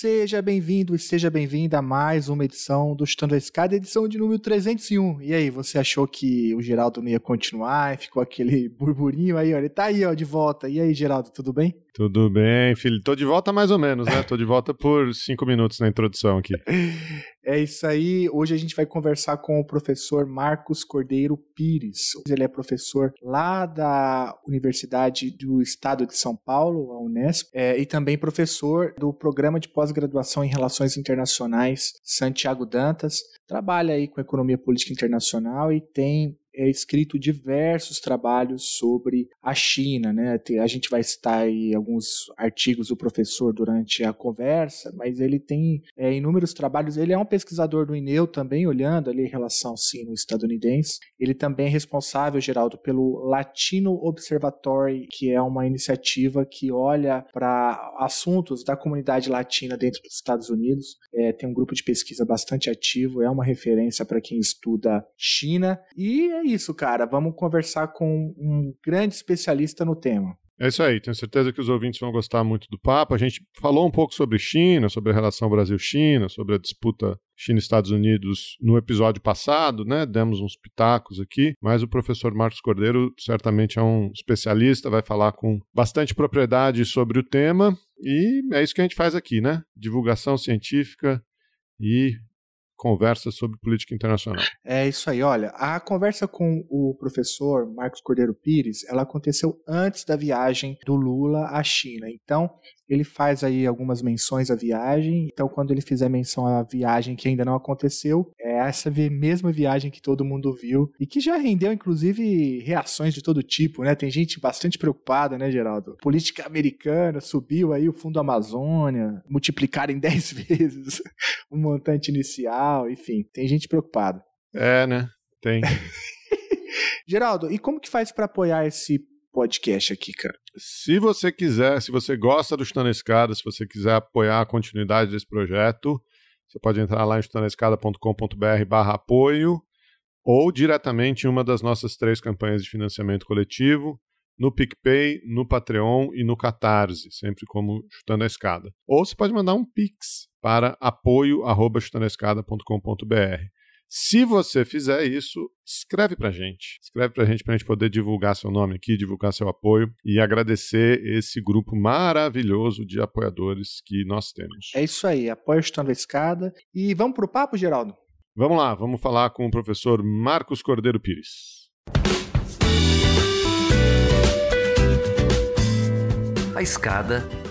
Seja bem-vindo e seja bem-vinda a mais uma edição do Chutando a Escada, edição de número 301. E aí, você achou que o Geraldo não ia continuar ficou aquele burburinho aí, olha, ele tá aí, ó, de volta. E aí, Geraldo, tudo bem? Tudo bem, filho. Tô de volta mais ou menos, né? Tô de volta por cinco minutos na introdução aqui. É isso aí. Hoje a gente vai conversar com o professor Marcos Cordeiro Pires. Ele é professor lá da Universidade do Estado de São Paulo, a Unesp, é, e também professor do Programa de Pós-Graduação em Relações Internacionais Santiago Dantas. Trabalha aí com economia política internacional e tem é, escrito diversos trabalhos sobre a China, né? A gente vai citar aí alguns artigos do professor durante a conversa, mas ele tem é, inúmeros trabalhos. Ele é um pesquisador do INEU também, olhando ali em relação ao ensino estadunidense. Ele também é responsável, Geraldo, pelo Latino Observatory, que é uma iniciativa que olha para assuntos da comunidade latina dentro dos Estados Unidos. É, tem um grupo de pesquisa bastante ativo, é uma referência para quem estuda China. E é isso, cara. Vamos conversar com um grande especialista no tema. É isso aí, tenho certeza que os ouvintes vão gostar muito do papo. A gente falou um pouco sobre China, sobre a relação Brasil-China, sobre a disputa China-Estados Unidos no episódio passado, né? Demos uns pitacos aqui, mas o professor Marcos Cordeiro certamente é um especialista, vai falar com bastante propriedade sobre o tema e é isso que a gente faz aqui, né? Divulgação científica e conversa sobre política internacional. É isso aí, olha, a conversa com o professor Marcos Cordeiro Pires, ela aconteceu antes da viagem do Lula à China. Então, ele faz aí algumas menções à viagem. Então, quando ele fizer menção à viagem que ainda não aconteceu, é essa mesma viagem que todo mundo viu e que já rendeu, inclusive, reações de todo tipo, né? Tem gente bastante preocupada, né, Geraldo? Política americana subiu aí o Fundo Amazônia, multiplicar em 10 vezes o montante inicial, enfim, tem gente preocupada. É, né? Tem. Geraldo, e como que faz para apoiar esse podcast aqui, cara? Se você quiser, se você gosta do Chutando a Escada, se você quiser apoiar a continuidade desse projeto, você pode entrar lá em chutandoescada.com.br barra apoio ou diretamente em uma das nossas três campanhas de financiamento coletivo, no PicPay, no Patreon e no Catarse, sempre como Chutando a Escada. Ou você pode mandar um Pix para apoio.chutandoescada.com.br. Se você fizer isso, escreve pra gente. Escreve pra gente pra gente poder divulgar seu nome aqui, divulgar seu apoio e agradecer esse grupo maravilhoso de apoiadores que nós temos. É isso aí, apoio Chutando a Escada. E vamos pro papo, Geraldo? Vamos lá, vamos falar com o professor Marcos Cordeiro Pires. A escada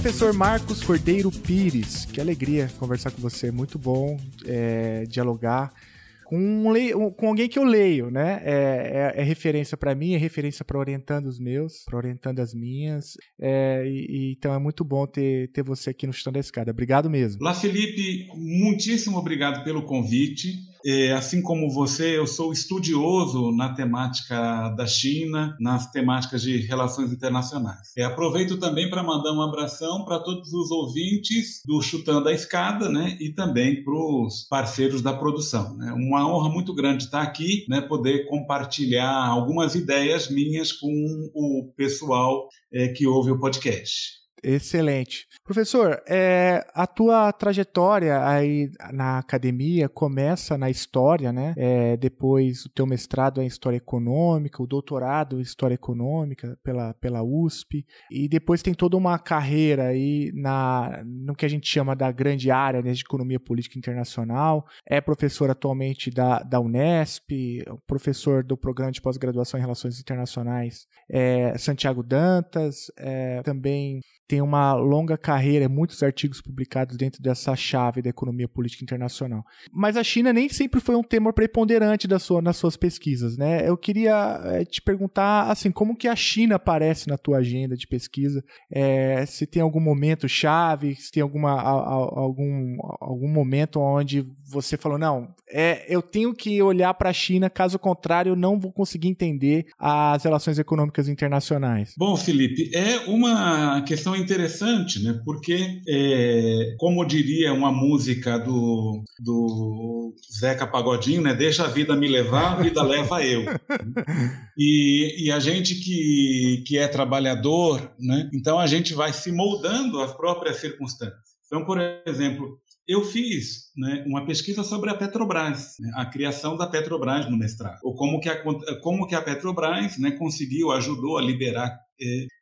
Professor Marcos Cordeiro Pires, que alegria conversar com você, muito bom é, dialogar com, um, com alguém que eu leio, né? É, é, é referência para mim, é referência para orientando os meus, para orientando as minhas. É, e, e, então é muito bom ter, ter você aqui no Chutando da Escada. Obrigado mesmo. Lá, Felipe, muitíssimo obrigado pelo convite. É, assim como você, eu sou estudioso na temática da China, nas temáticas de relações internacionais. É, aproveito também para mandar um abração para todos os ouvintes do Chutando a Escada, né, e também para os parceiros da produção. Né. Uma honra muito grande estar aqui, né, poder compartilhar algumas ideias minhas com o pessoal é, que ouve o podcast. Excelente. Professor, é, a tua trajetória aí na academia começa na história, né? É, depois o teu mestrado é em História Econômica, o doutorado em História Econômica pela, pela USP, e depois tem toda uma carreira aí na, no que a gente chama da grande área né, de Economia Política Internacional. É professor atualmente da, da Unesp, professor do Programa de Pós-Graduação em Relações Internacionais é, Santiago Dantas, é, também tem uma longa carreira, muitos artigos publicados dentro dessa chave da economia política internacional. Mas a China nem sempre foi um tema preponderante da sua, nas suas pesquisas, né? Eu queria é, te perguntar, assim, como que a China aparece na tua agenda de pesquisa? É, se tem algum momento chave, se tem alguma, algum, algum momento onde você falou, não, é, eu tenho que olhar para a China, caso contrário, eu não vou conseguir entender as relações econômicas internacionais? Bom, Felipe, é uma questão interessante, né? Porque, é, como diria uma música do, do Zeca Pagodinho, né? Deixa a vida me levar, a vida leva eu. E, e a gente que, que é trabalhador, né? Então a gente vai se moldando às próprias circunstâncias. Então, por exemplo, eu fiz né, uma pesquisa sobre a Petrobras, né, a criação da Petrobras no mestrado, ou como que a, como que a Petrobras né, conseguiu, ajudou a liberar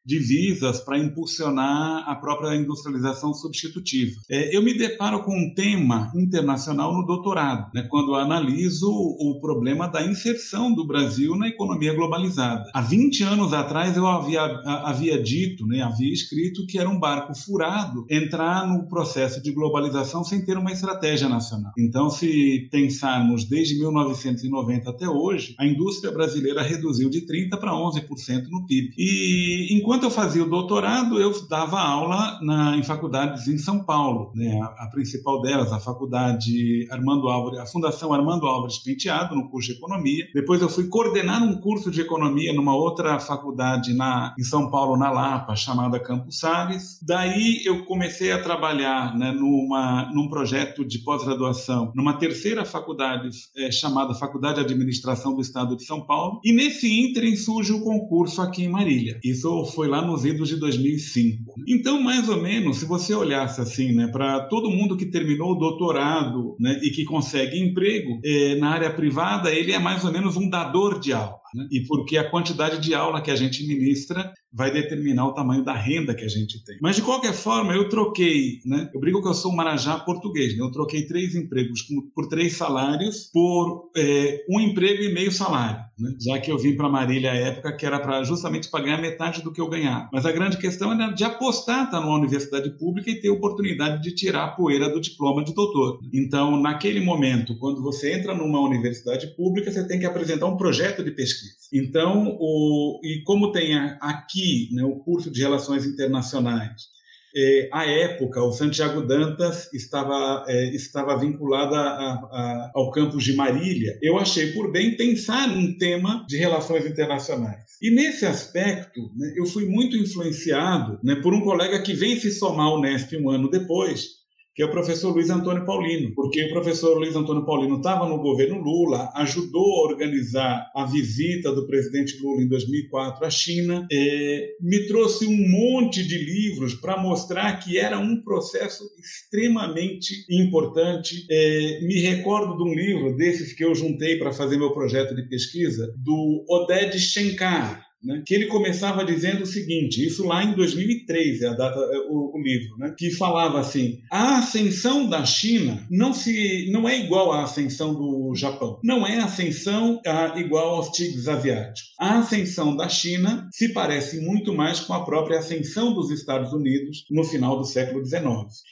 divisas para impulsionar a própria industrialização substitutiva. É, eu me deparo com um tema internacional no doutorado, né, quando analiso o problema da inserção do Brasil na economia globalizada. Há 20 anos atrás eu havia, havia dito, né, havia escrito que era um barco furado entrar no processo de globalização sem ter uma estratégia nacional. Então, se pensarmos desde 1990 até hoje, a indústria brasileira reduziu de 30% para 11% no PIB. E enquanto enquanto eu fazia o doutorado, eu dava aula na, em faculdades em São Paulo. Né? A, a, principal delas, a faculdade Armando Álvares, a Fundação Armando Álvares Penteado, no curso de Economia. Depois eu fui coordenar um curso de Economia numa outra faculdade na, em São Paulo, na Lapa, chamada Campos Sales. Daí eu comecei a trabalhar né, numa, num projeto de pós-graduação numa terceira faculdade é, chamada Faculdade de Administração do Estado de São Paulo. E nesse ínterim surge o concurso aqui em Marília. Isso foi lá nos idos de 2005. Então, mais ou menos, se você olhasse assim, né, para todo mundo que terminou o doutorado né, e que consegue emprego é, na área privada, ele é mais ou menos um dador de aula. Né? E porque a quantidade de aula que a gente ministra vai determinar o tamanho da renda que a gente tem. Mas de qualquer forma, eu troquei, né? Eu brigo que eu sou um marajá português, né? Eu troquei três empregos por três salários por é, um emprego e meio salário, né? Já que eu vim para Marília à época que era para justamente pagar metade do que eu ganhava. Mas a grande questão era de apostar estar numa universidade pública e ter oportunidade de tirar a poeira do diploma de doutor. Então, naquele momento, quando você entra numa universidade pública, você tem que apresentar um projeto de pesquisa. Então, o, e como tem aqui né, o curso de Relações Internacionais, é, à época, o Santiago Dantas estava, é, estava vinculado a, a, ao campus de Marília. Eu achei por bem pensar num tema de relações internacionais. E nesse aspecto, né, eu fui muito influenciado né, por um colega que vem se somar ao Unesp um ano depois, que é o professor Luiz Antônio Paulino, porque o professor Luiz Antônio Paulino estava no governo Lula, ajudou a organizar a visita do presidente Lula em 2004 à China, é, me trouxe um monte de livros para mostrar que era um processo extremamente importante. É, me recordo de um livro desses que eu juntei para fazer meu projeto de pesquisa, do Oded Shenkar, né, que ele começava dizendo o seguinte, isso lá em 2003 é a data, é o, o, livro, né, que falava assim: a ascensão da China não se não é igual à ascensão do Japão, não é ascensão a, igual aos tigres asiáticos. A ascensão da China se parece muito mais com a própria ascensão dos Estados Unidos no final do século XIX.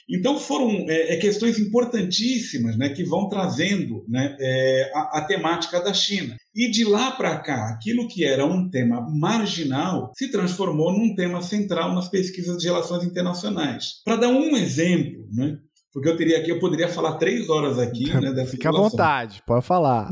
Então foram é, é questões importantíssimas, né, que vão trazendo né, é, a, a temática da China. E de lá para cá, aquilo que era um tema marginal se transformou num tema central nas pesquisas de relações internacionais. Para dar um exemplo, né, porque eu teria aqui, eu poderia falar três horas aqui, né? Dessa Fica à vontade, pode falar.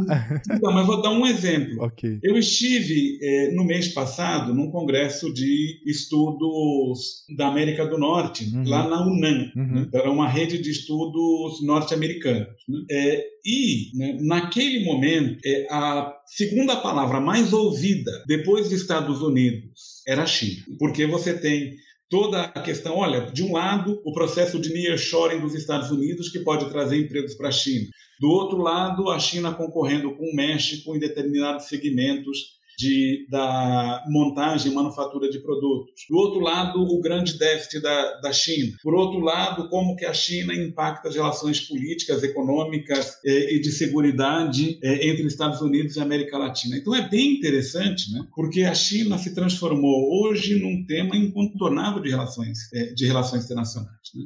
Então, mas vou dar um exemplo. Okay. Eu estive é, no mês passado num congresso de estudos da América do Norte, uhum. lá na UNAM. Uhum. Né? Era uma rede de estudos norte-americanos. Né? É, e, né, naquele momento, é, a segunda palavra mais ouvida depois dos Estados Unidos era China. Porque você tem toda a questão, olha, de um lado, o processo de nearshoring dos Estados Unidos, que pode trazer empregos para a China. Do outro lado, a China concorrendo com o México em determinados segmentos de, da montagem e manufatura de produtos. Do outro lado, o grande déficit da, da China. Por outro lado, como que a China impacta as relações políticas, econômicas eh, e de segurança eh, entre Estados Unidos e América Latina. Então é bem interessante, né? porque a China se transformou hoje num tema incontornável de relações, eh, de relações internacionais. Né?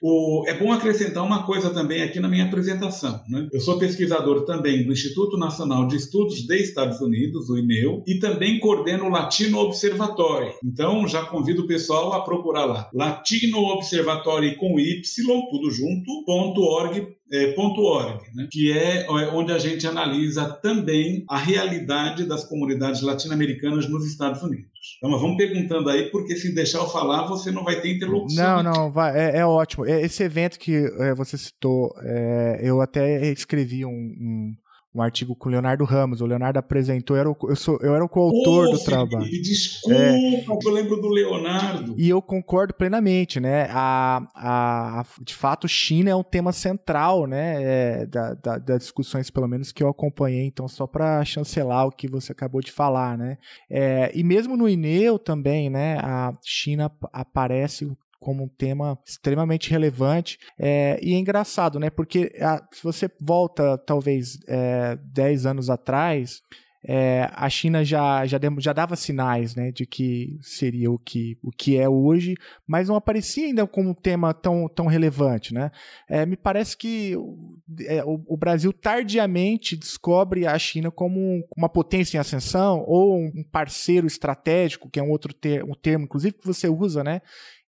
O, é bom acrescentar uma coisa também aqui na minha apresentação. Né? Eu sou pesquisador também do Instituto Nacional de Estudos de Estados Unidos, o INEU, e também coordeno o Latino Observatory. Então, já convido o pessoal a procurar lá. Latino Observatory com Y, tudo junto, ponto .org .org, né, que é, é onde a gente analisa também a realidade das comunidades latino-americanas nos Estados Unidos. Então, vamos perguntando aí, porque se deixar eu falar, você não vai ter interlocução. Não, não, vai, é, é ótimo. É, esse evento que é, você citou, é, eu até escrevi um, um um artigo com o Leonardo Ramos. O Leonardo apresentou, eu era o, eu, sou, eu era o coautor oh, do trabalho. Desculpa, é, eu lembro do Leonardo. E eu concordo plenamente, né? A, a, a de fato, China é um tema central, né? É, da, da, das discussões, pelo menos, que eu acompanhei. Então, só para chancelar o que você acabou de falar, né? É, e mesmo no INEU também, né? A China aparece como um tema extremamente relevante. É, e é engraçado, né? Porque a, se você volta talvez é, 10 anos atrás, é, a China já, já, já dava sinais né, de que seria o que, o que é hoje, mas não aparecia ainda como um tema tão, tão relevante. Né? É, me parece que é, o, o, Brasil tardiamente descobre a China como uma potência em ascensão ou um parceiro estratégico, que é um outro ter, um termo, inclusive, que você usa, né?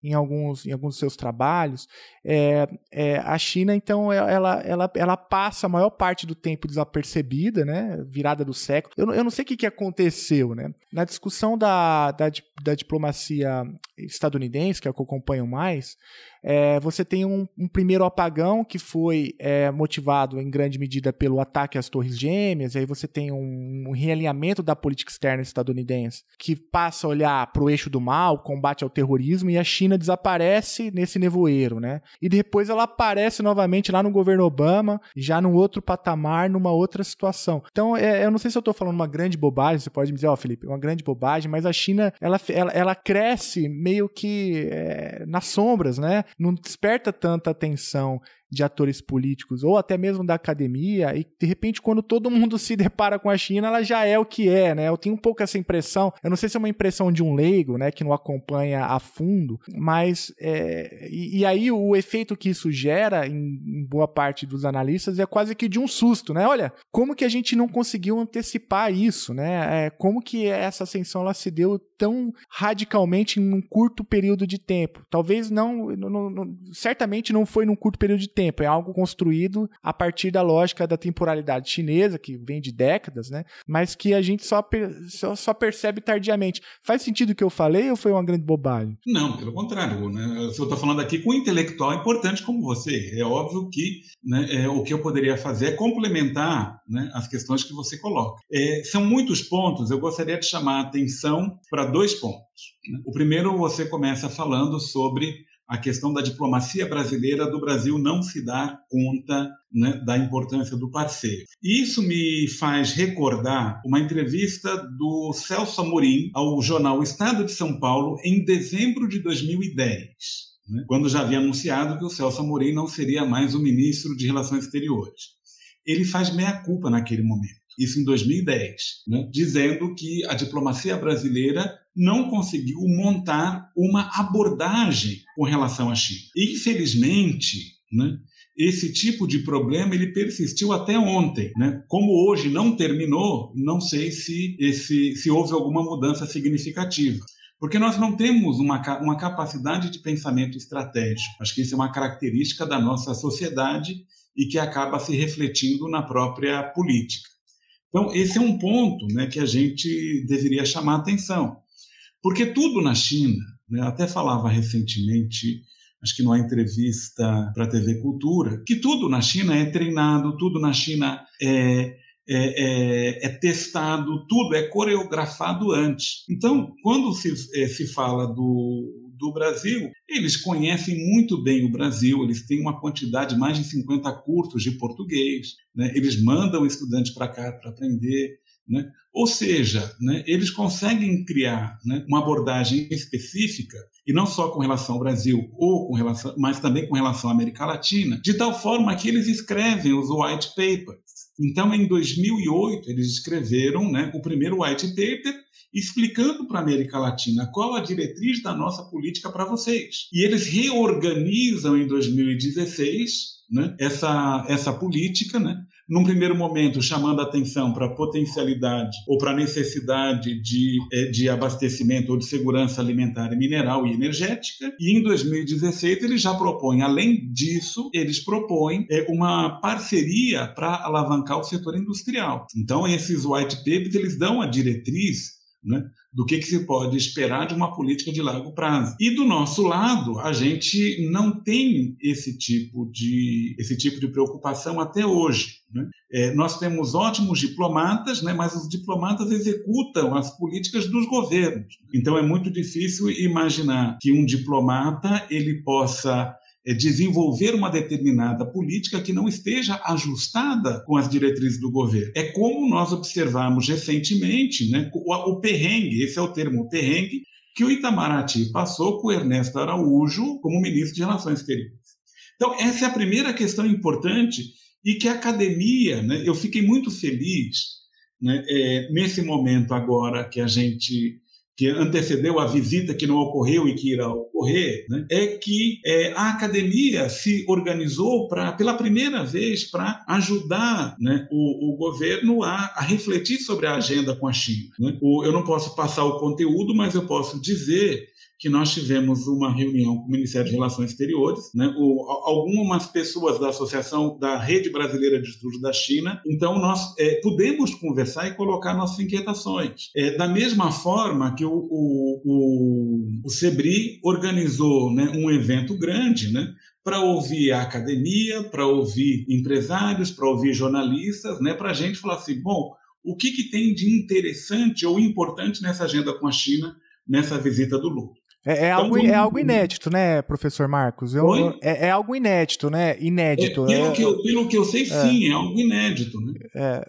Em alguns, em alguns seus trabalhos, é, é, a China, então, ela, ela, ela passa a maior parte do tempo desapercebida, né, virada do século. Eu, eu não sei o que, que aconteceu, né? Na discussão da, da, da diplomacia estadunidense, que é o que eu acompanho mais, é, você tem um, um, primeiro apagão que foi é, motivado em grande medida pelo ataque às Torres Gêmeas, aí você tem um, um realinhamento da política externa estadunidense que passa a olhar para o eixo do mal, combate ao terrorismo, e a China desaparece nesse nevoeiro, né? E depois ela aparece novamente lá no governo Obama, já num outro patamar, numa outra situação. Então, é, eu não sei se eu estou falando uma grande bobagem, você pode me dizer, ó, oh, Felipe, uma grande bobagem, mas a China, ela, ela, ela cresce meio que é, nas sombras, né? Não desperta tanta atenção de atores políticos ou até mesmo da academia e de repente quando todo mundo se depara com a China ela já é o que é, né? Eu tenho um pouco essa impressão, eu não sei se é uma impressão de um leigo, né, que não acompanha a fundo, mas é, e, e, aí o efeito que isso gera em, em, boa parte dos analistas é quase que de um susto, né? Olha, como que a gente não conseguiu antecipar isso, né? É, como que essa ascensão ela se deu tão radicalmente em um curto período de tempo? Talvez não, não, não certamente não foi num curto período de tempo tempo, é algo construído a partir da lógica da temporalidade chinesa, que vem de décadas, né? Mas que a gente só, só, só percebe tardiamente. Faz sentido o que eu falei ou foi uma grande bobagem? Não, pelo contrário. Né? Eu estou falando aqui com um intelectual importante como você. É óbvio que né, é, o que eu poderia fazer é complementar né, as questões que você coloca. É, são muitos pontos, eu gostaria de chamar a atenção para dois pontos. Né? O primeiro, você começa falando sobre a questão da diplomacia brasileira, do Brasil não se dar conta né, da importância do parceiro. Isso me faz recordar uma entrevista do Celso Amorim ao jornal Estado de São Paulo em dezembro de 2010. Né, quando já havia anunciado que o Celso Amorim não seria mais o ministro de Relações Exteriores. Ele faz meia-culpa naquele momento isso em 2010, né, dizendo que a diplomacia brasileira não conseguiu montar uma abordagem com relação à China. Infelizmente, né, esse tipo de problema ele persistiu até ontem. Né? Como hoje não terminou, não sei se, esse, se houve alguma mudança significativa. Porque nós não temos uma, uma capacidade de pensamento estratégico. Acho que isso é uma característica da nossa sociedade e que acaba se refletindo na própria política. Então, esse é um ponto né, que a gente deveria chamar atenção. Porque tudo na China, né, até falava recentemente, acho que numa entrevista para a TV Cultura, que tudo na China é treinado, tudo na China é, é, é, é, testado, tudo é coreografado antes. Então, quando se, é, se fala do, do Brasil. Eles conhecem muito bem o Brasil, eles têm uma quantidade, mais de 50 cursos de português, né? eles mandam estudantes para cá para aprender. Né? Ou seja, né, eles conseguem criar né, uma abordagem específica, e não só com relação ao Brasil, ou com relação, mas também com relação à América Latina, de tal forma que eles escrevem os white papers. Então, em 2008, eles escreveram né, o primeiro white paper explicando para a América Latina qual a diretriz da nossa política para vocês. E eles reorganizam em 2016 né, essa, essa política, né, num primeiro momento chamando a atenção para a potencialidade ou para a necessidade de, é, de abastecimento ou de segurança alimentar, mineral e energética, e em 2016 eles já propõem, além disso, eles propõem é, uma parceria para alavancar o setor industrial. Então, esses white papers eles dão a diretriz né, do que, que, se pode esperar de uma política de largo prazo. E do nosso lado, a gente não tem esse tipo de, esse tipo de preocupação até hoje. Né? É, nós temos ótimos diplomatas, né, mas os diplomatas executam as políticas dos governos. Então é muito difícil imaginar que um diplomata ele possa desenvolver uma determinada política que não esteja ajustada com as diretrizes do governo. É como nós observamos recentemente né, o, o perrengue, esse é o termo perrengue, que o Itamaraty passou com o Ernesto Araújo como ministro de Relações Exteriores. Então, essa é a primeira questão importante e que a academia, né, eu fiquei muito feliz né, é, nesse momento agora que a gente que antecedeu a visita que não ocorreu e que irá ocorrer, né, é que é, a academia se organizou para, pela primeira vez, para ajudar né, o, o, governo a, a, refletir sobre a agenda com a China. Né? O, eu não posso passar o conteúdo, mas eu posso dizer que nós tivemos uma reunião com o Ministério de Relações Exteriores, né, o, algumas pessoas da Associação da Rede Brasileira de Estudos da China, então nós é, pudemos conversar e colocar nossas inquietações. É, da mesma forma que o, o, o, o SEBRI organizou né, um evento grande, né, para ouvir a academia, para ouvir empresários, para ouvir jornalistas, né, para a gente falar assim, bom, o que, que tem de interessante ou importante nessa agenda com a China nessa visita do Lula? É, é algo, é algo inédito, né, professor Marcos? Eu, é, é, algo inédito, né? Inédito. É, pelo, é, que eu, pelo que eu sei, é. sim, é algo inédito. Né? É.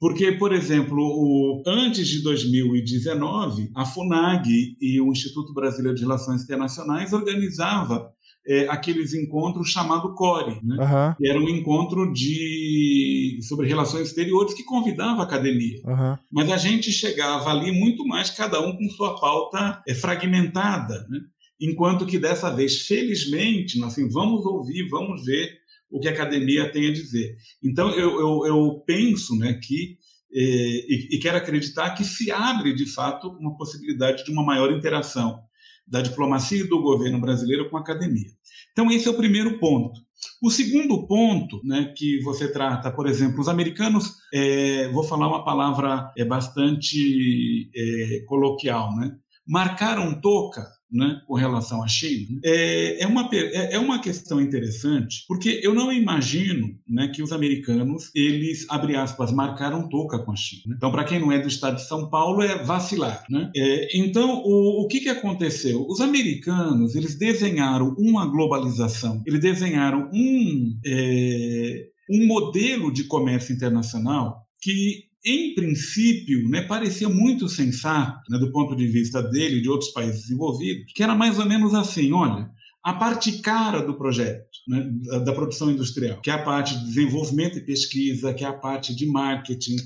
Porque, por exemplo, o, antes de 2019, a FUNAG e o Instituto Brasileiro de Relações Internacionais organizava é, aqueles encontros chamado CORE, né? Uhum. que era um encontro de sobre relações exteriores que convidava a academia. Uhum. Mas a gente chegava ali muito mais cada um com sua pauta é, fragmentada, né? enquanto que dessa vez, felizmente, nós assim, vamos ouvir, vamos ver o que a academia tem a dizer. Então, eu, eu, eu penso né, que é, e, e quero acreditar que se abre de fato uma possibilidade de uma maior interação da diplomacia e do governo brasileiro com a academia. Então, esse é o primeiro ponto. O segundo ponto, né, que você trata, por exemplo, os americanos, é, vou falar uma palavra é bastante é, coloquial, né, marcaram toca né, com relação à China, é, é, uma, é, é, uma questão interessante, porque eu não imagino né, que os americanos, eles, abre aspas, marcaram toca com a China. Então, para quem não é do estado de São Paulo, é vacilar. Né? É, então, o, o que, que aconteceu? Os americanos, eles desenharam uma globalização, eles desenharam um, é, um modelo de comércio internacional que em princípio, né, parecia muito sensato, né, do ponto de vista dele e de outros países envolvidos, que era mais ou menos assim: olha, a parte cara do projeto, né, da, da, produção industrial, que é a parte de desenvolvimento e pesquisa, que é a parte de marketing,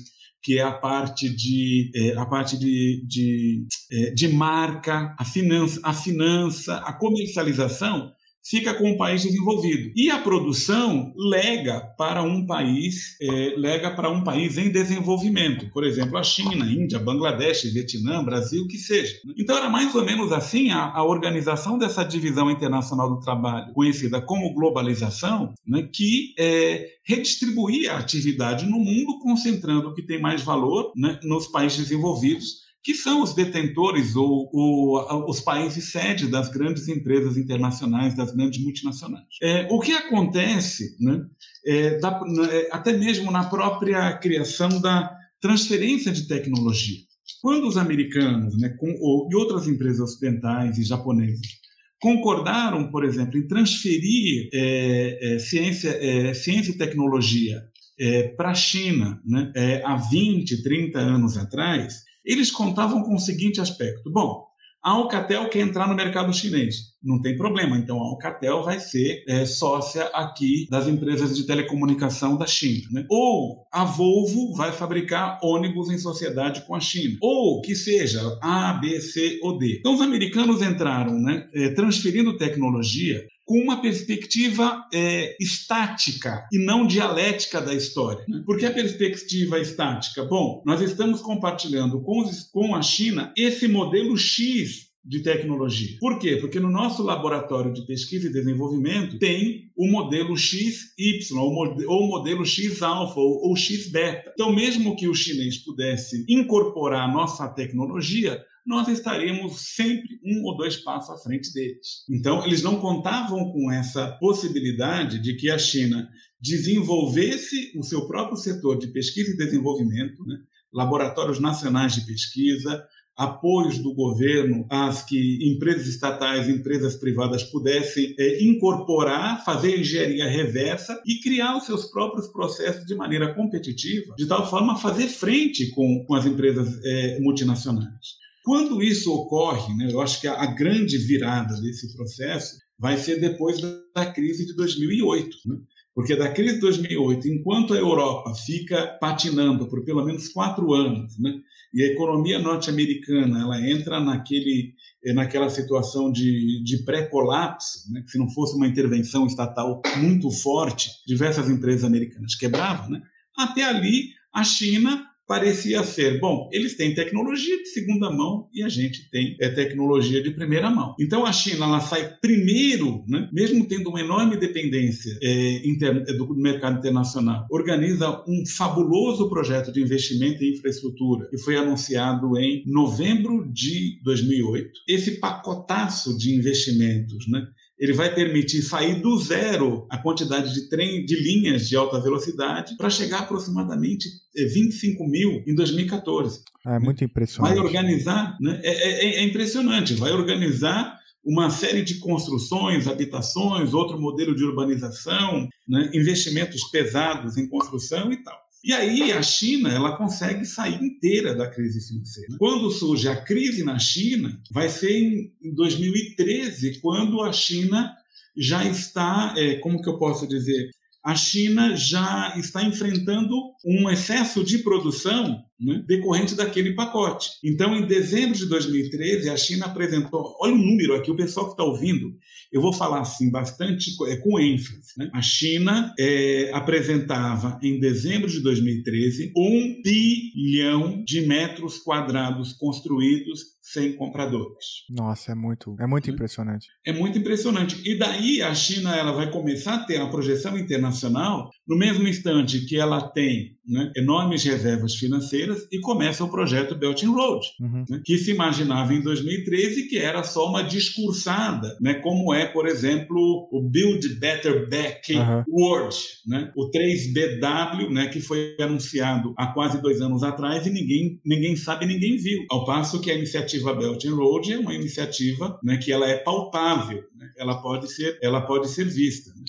que é a parte de, é, a parte de, de, é, de marca, a finança, a finança, a comercialização, fica com o país desenvolvido. E a produção lega para um país, é, lega para um país em desenvolvimento. Por exemplo, a China, Índia, Bangladesh, Vietnã, Brasil, que seja. Então era mais ou menos assim a, a organização dessa divisão internacional do trabalho, conhecida como globalização, né, que é, redistribuía a atividade no mundo, concentrando o que tem mais valor né, nos países desenvolvidos que são os detentores ou, ou, os países sede das grandes empresas internacionais, das grandes multinacionais. É, o que acontece, né, é, da, é, até mesmo na própria criação da transferência de tecnologia. Quando os americanos né, com, ou, e outras empresas ocidentais e japonesas concordaram, por exemplo, em transferir é, é, ciência, é, ciência e tecnologia é, para a China né, é, há 20, 30 anos atrás, eles contavam com o seguinte aspecto: bom, a Alcatel quer entrar no mercado chinês. Não tem problema, então a Alcatel vai ser é, sócia aqui das empresas de telecomunicação da China. Né? Ou a Volvo vai fabricar ônibus em sociedade com a China. Ou que seja A, B, C ou D. Então os americanos entraram né, é, transferindo tecnologia com uma perspectiva é, estática e não dialética da história. Né? Por que a perspectiva estática? Bom, nós estamos compartilhando com, os, com a China esse modelo X de tecnologia. Por quê? Porque no nosso laboratório de pesquisa e desenvolvimento tem o modelo XY, ou o modelo X-alfa, ou, ou X-beta. Então, mesmo que o chinês pudesse incorporar a nossa tecnologia, nós estaríamos sempre um ou dois passos à frente deles. Então, eles não contavam com essa possibilidade de que a China desenvolvesse o seu próprio setor de pesquisa e desenvolvimento, né? laboratórios nacionais de pesquisa, apoios do governo às que empresas estatais e empresas privadas pudessem é, incorporar, fazer engenharia reversa e criar os seus próprios processos de maneira competitiva, de tal forma a fazer frente com, com as empresas é, multinacionais. Quando isso ocorre, né, eu acho que a, a grande virada desse processo vai ser depois da, da crise de 2008. Né? Porque da crise de 2008, enquanto a Europa fica patinando por pelo menos quatro anos, né, e a economia norte-americana ela entra naquele, eh, naquela situação de, de pré-colapso, né, se não fosse uma intervenção estatal muito forte, diversas empresas americanas quebravam, né, até ali a China parecia ser, bom, eles têm tecnologia de segunda mão e a gente tem é, tecnologia de primeira mão. Então a China ela sai primeiro, né, mesmo tendo uma enorme dependência é, inter, é, do mercado internacional, organiza um fabuloso projeto de investimento em infraestrutura que foi anunciado em novembro de 2008. Esse pacotaço de investimentos, né, ele vai permitir sair do zero a quantidade de trem de linhas de alta velocidade para chegar aproximadamente 25 eh, mil em 2014. É muito impressionante. Vai organizar, né? é, é, é impressionante, vai organizar uma série de construções, habitações, outro modelo de urbanização, né? investimentos pesados em construção e tal. E aí a China ela consegue sair inteira da crise financeira. Quando surge a crise na China, vai ser em 2013, quando a China já está, é, como que eu posso dizer, a China já está enfrentando um excesso de produção né, decorrente daquele pacote. Então, em dezembro de 2013, a China apresentou. Olha o número aqui, o pessoal que está ouvindo, eu vou falar assim bastante é, com ênfase. Né? A China é, apresentava, em dezembro de 2013, um bilhão de metros quadrados construídos sem compradores. Nossa, é muito, é muito impressionante. É muito impressionante. E daí a China ela vai começar a ter a projeção internacional no mesmo instante que ela tem né, enormes reservas financeiras e começa o projeto Belt and Road, uhum. né, que se imaginava em 2013 que era só uma discursada, né, como é, por exemplo, o Build Better Back uhum. World, né, o 3BW, né, que foi anunciado há quase dois anos atrás e ninguém, ninguém sabe, ninguém viu. Ao passo que a iniciativa Belt and Road é uma iniciativa né, que ela é palpável, né, ela pode ser, ela pode ser vista. Né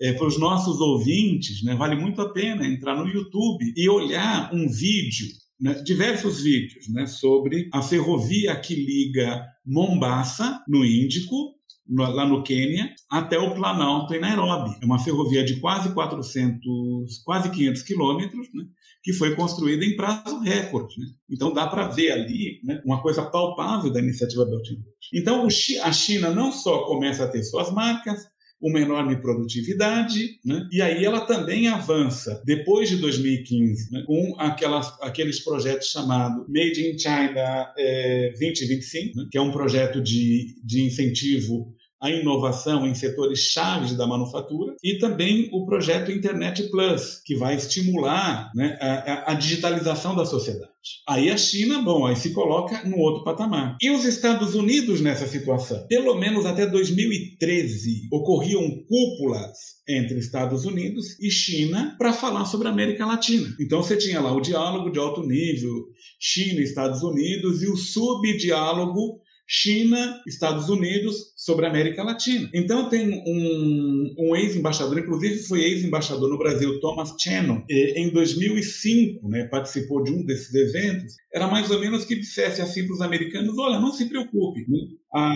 é, para os nossos ouvintes, né, vale muito a pena entrar no YouTube e olhar um vídeo, né, diversos vídeos, né, sobre a ferrovia que liga Mombasa, no Índico, lá no Quênia, até o Planalto, em Nairobi. É uma ferrovia de quase 400, quase 500 quilômetros, né, que foi construída em prazo recorde. Né? Então dá para ver ali né, uma coisa palpável da iniciativa Belt and Road. Então a China não só começa a ter suas marcas, uma enorme produtividade, né? e aí ela também avança, depois de 2015, né? com aqueles projetos chamados Made in China é, 2025, né? que é um projeto de, de incentivo a inovação em setores chaves da manufatura e também o projeto Internet Plus, que vai estimular né, a, a, digitalização da sociedade. Aí a China, bom, aí se coloca no outro patamar. E os Estados Unidos nessa situação? Pelo menos até 2013 ocorriam cúpulas entre Estados Unidos e China para falar sobre a América Latina. Então você tinha lá o diálogo de alto nível China Estados Unidos e o subdiálogo China, Estados Unidos, sobre a América Latina. Então tem um, um ex-embaixador, inclusive foi ex-embaixador no Brasil, Thomas Channon, em 2005, né, participou de um desses eventos, era mais ou menos que dissesse assim para os americanos, olha, não se preocupe, né? A,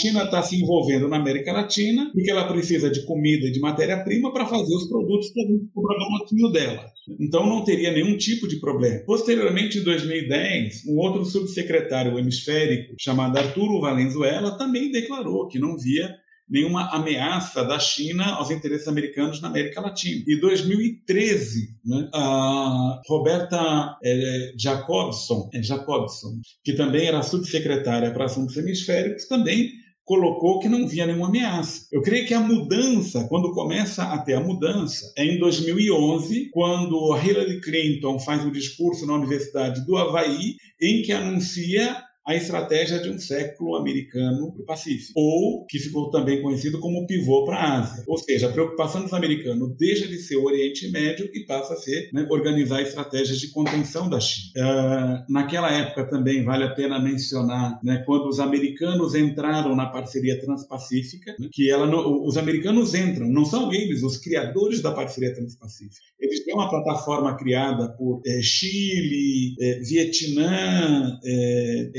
China está se envolvendo na América Latina porque ela precisa de comida e de matéria-prima para fazer os produtos para o programa dela. Então não teria nenhum tipo de problema. Posteriormente, em 2010, um outro subsecretário hemisférico chamado Arturo Valenzuela também declarou que não via nenhuma ameaça da China aos interesses americanos na América Latina. Em 2013, né, a Roberta é, Jacobson, é, Jacobson, que também era subsecretária para assuntos hemisféricos, também colocou que não via nenhuma ameaça. Eu creio que a mudança, quando começa a ter a mudança, é em 2011, quando Hillary Clinton faz um discurso na Universidade do Havaí em que anuncia a estratégia de um século americano para o Pacífico, ou que ficou também conhecido como pivô para a Ásia. Ou seja, a preocupação dos americanos deixa de ser o Oriente Médio e passa a ser né, organizar estratégias de contenção da China. Uh, naquela época também vale a pena mencionar né, quando os americanos entraram na parceria transpacífica, né, que ela no, os americanos entram, não são eles os criadores da parceria transpacífica. Eles têm uma plataforma criada por é, Chile, é, Vietnã, é,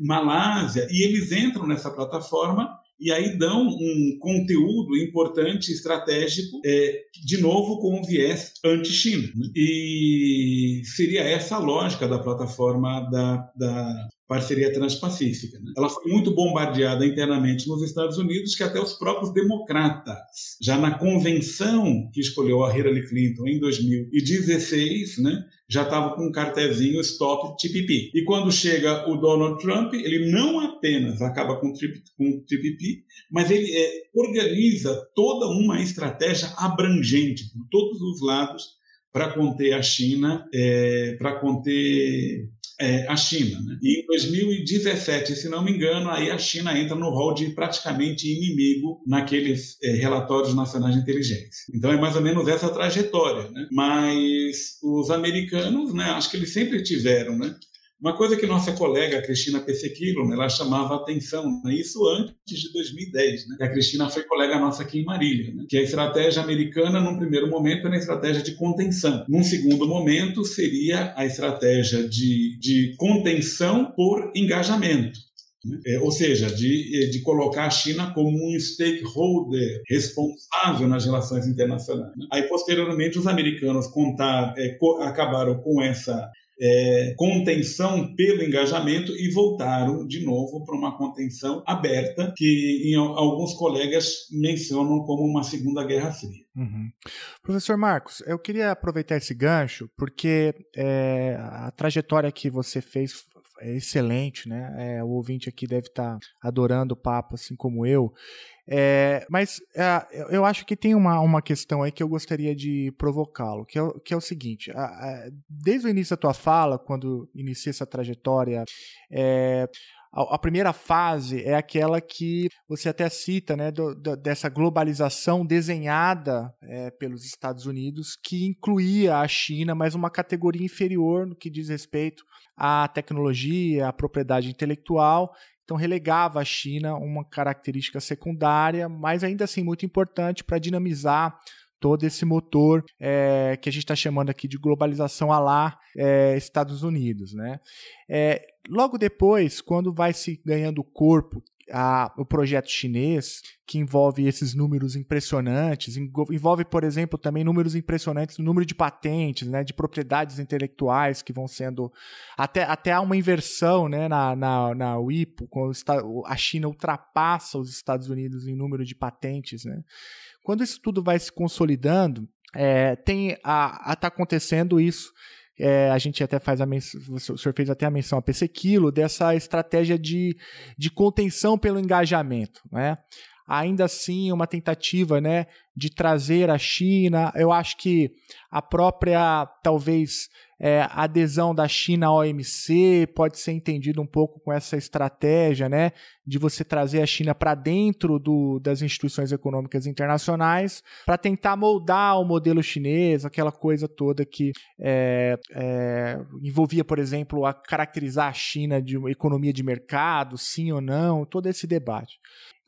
Malásia, e eles entram nessa plataforma e aí dão um conteúdo importante, estratégico, é, de novo com um viés anti-China. E seria essa a lógica da plataforma da, da parceria transpacífica. Né? Ela foi muito bombardeada internamente nos Estados Unidos, que até os próprios democratas, já na convenção que escolheu a Hillary Clinton em 2016, né, já estava com um cartezinho Stop TPP. E quando chega o Donald Trump, ele não apenas acaba com o TPP, mas ele é, organiza toda uma estratégia abrangente por todos os lados para conter a China, é, para conter é, a China. Né? E em 2017, se não me engano, aí a China entra no rol de praticamente inimigo naqueles é, relatórios nacionais de inteligência. Então é mais ou menos essa trajetória. Né? Mas os americanos, né, acho que eles sempre tiveram né, uma coisa que nossa colega Cristina Pessequilo, ela chamava atenção, né? isso antes de 2010, né? a Cristina foi colega nossa aqui em Marília, né? que a estratégia americana, num primeiro momento, era a estratégia de contenção. Num segundo momento, seria a estratégia de, de contenção por engajamento. Né? É, ou seja, de, de colocar a China como um stakeholder responsável nas relações internacionais. Né? Aí, posteriormente, os americanos contar, é, co acabaram com essa é, contenção pelo engajamento e voltaram de novo para uma contenção aberta, que em, alguns colegas mencionam como uma Segunda Guerra Fria. Uhum. Professor Marcos, eu queria aproveitar esse gancho, porque é, a trajetória que você fez é excelente, né? É, o ouvinte aqui deve estar tá adorando o papo, assim como eu. É, mas é, eu acho que tem uma, uma questão aí que eu gostaria de provocá-lo, que, é, que é o seguinte: a, a, desde o início da tua fala, quando inicia essa trajetória, é, a, a, primeira fase é aquela que você até cita, né, do, do, dessa globalização desenhada é, pelos Estados Unidos, que incluía a China, mas uma categoria inferior no que diz respeito à tecnologia, à propriedade intelectual então relegava a China uma característica secundária, mas ainda assim muito importante para dinamizar todo esse motor é, que a gente está chamando aqui de globalização a lá é, Estados Unidos. Né? É, logo depois, quando vai se ganhando corpo a, o projeto chinês, que envolve esses números impressionantes, envolve, por exemplo, também números impressionantes no número de patentes, né, de propriedades intelectuais que vão sendo. Até, até há uma inversão né, na, na, na WIPO, quando a China ultrapassa os Estados Unidos em número de patentes. Né. Quando isso tudo vai se consolidando, é, tem a, a tá acontecendo isso é, a gente até faz a menção, o senhor fez até a menção a PC Quilo, dessa estratégia de, de contenção pelo engajamento. Né? Ainda assim, uma tentativa né, de trazer a China. Eu acho que a própria, talvez, é, adesão da China à OMC pode ser entendido um pouco com essa estratégia, né, de você trazer a China para dentro do, das instituições econômicas internacionais para tentar moldar o modelo chinês, aquela coisa toda que é, é, envolvia, por exemplo, a caracterizar a China de uma economia de mercado, sim ou não, todo esse debate.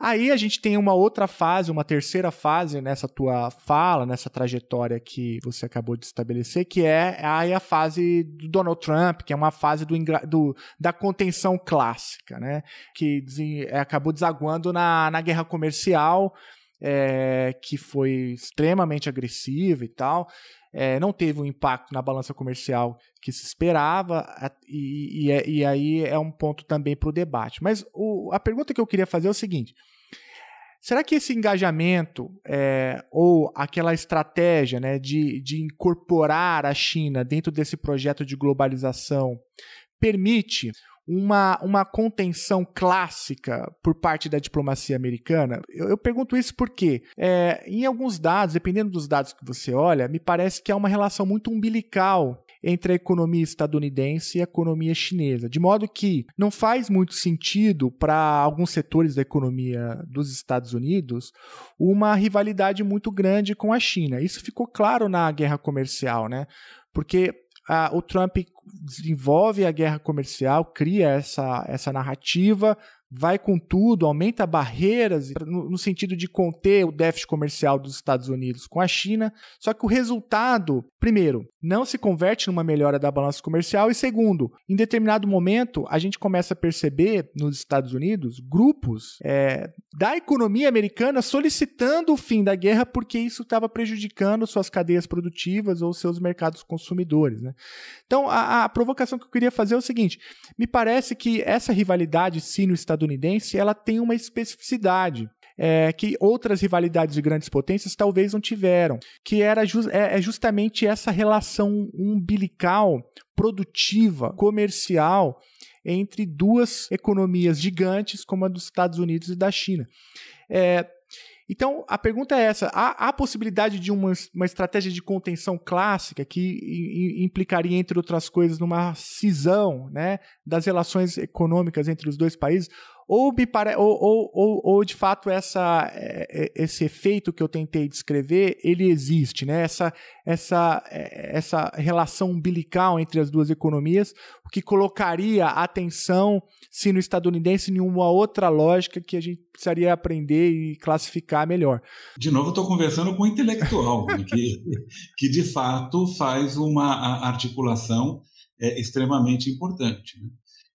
Aí a gente tem uma outra fase, uma terceira fase nessa tua fala, nessa trajetória que você acabou de estabelecer, que é a fase do Donald Trump, que é uma fase do, do da contenção clássica, né? Que é, acabou desaguando na, na guerra comercial, é, que foi extremamente agressiva e tal. É, não teve o um impacto na balança comercial que se esperava, e, e, e aí é um ponto também para o debate. Mas o, a pergunta que eu queria fazer é o seguinte: Será que esse engajamento é, ou aquela estratégia né, de, de incorporar a China dentro desse projeto de globalização permite uma, uma contenção clássica por parte da diplomacia americana? Eu, eu pergunto isso porque, é, em alguns dados, dependendo dos dados que você olha, me parece que há uma relação muito umbilical entre a economia estadunidense e a economia chinesa, de modo que não faz muito sentido para alguns setores da economia dos Estados Unidos uma rivalidade muito grande com a China. Isso ficou claro na guerra comercial, né? Porque o Trump desenvolve a guerra comercial, cria essa, essa narrativa, vai com tudo, aumenta barreiras no, sentido de conter o déficit comercial dos Estados Unidos com a China. Só que o resultado, primeiro, não se converte numa melhora da balança comercial e segundo, em determinado momento a gente começa a perceber nos Estados Unidos grupos é, da economia americana solicitando o fim da guerra porque isso estava prejudicando suas cadeias produtivas ou seus mercados consumidores. Né? Então a, a provocação que eu queria fazer é o seguinte: me parece que essa rivalidade sino-estadunidense estadunidense ela tem uma especificidade. É, que outras rivalidades de grandes potências talvez não tiveram, que era ju é, é justamente essa relação umbilical, produtiva, comercial entre duas economias gigantes como a dos Estados Unidos e da China. É, então, a pergunta é essa: há, há possibilidade de uma, uma estratégia de contenção clássica que implicaria, entre outras coisas, numa cisão né, das relações econômicas entre os dois países? Ou, me pare... ou, ou, ou, ou, de fato essa, é, é, esse efeito que eu tentei descrever, ele existe, né? essa, essa, é, essa relação umbilical entre as duas economias, o que colocaria a atenção sino-estadunidense em uma outra lógica que a gente precisaria aprender e classificar melhor. De novo, estou conversando com um intelectual, que, que de fato faz uma articulação é, extremamente importante. Né?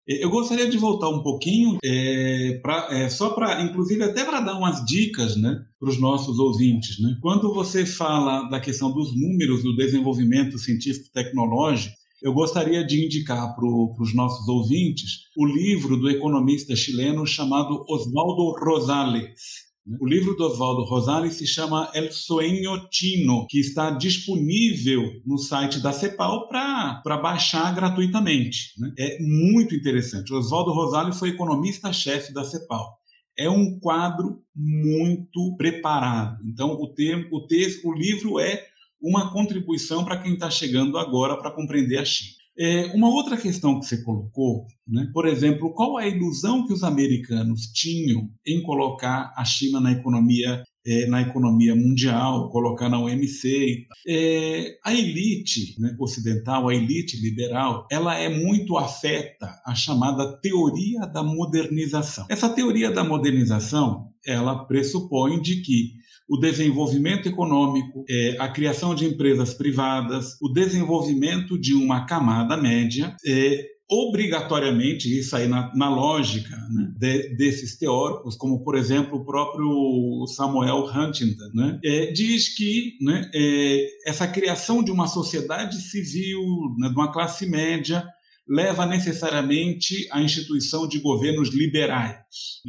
Eu gostaria de voltar um pouquinho, é, pra, é, só para, inclusive, até para dar umas dicas né, para os nossos ouvintes. Né? Quando você fala da questão dos números do desenvolvimento científico-tecnológico, eu gostaria de indicar para os nossos ouvintes o livro do economista chileno chamado Oswaldo Rosales. O livro do Oswaldo Rosales se chama El Sueño Chino, que está disponível no site da CEPAL para baixar gratuitamente. Né? É muito interessante. Oswaldo Rosales foi economista-chefe da CEPAL. É um quadro muito preparado. Então, o, termo, o, texto, o livro é uma contribuição para quem está chegando agora para compreender a China. É, uma outra questão que você colocou, né? por exemplo, qual a ilusão que os americanos tinham em colocar a China na economia é, na economia mundial, colocar na OMC. É, a elite né, ocidental, a elite liberal, ela é muito afeta à chamada teoria da modernização. Essa teoria da modernização, ela pressupõe de que o desenvolvimento econômico, é, a criação de empresas privadas, o desenvolvimento de uma camada média, é, obrigatoriamente, isso aí na, na lógica né, de, desses teóricos, como por exemplo o próprio Samuel Huntington, né, é, diz que né, é, essa criação de uma sociedade civil, né, de uma classe média, leva necessariamente à instituição de governos liberais.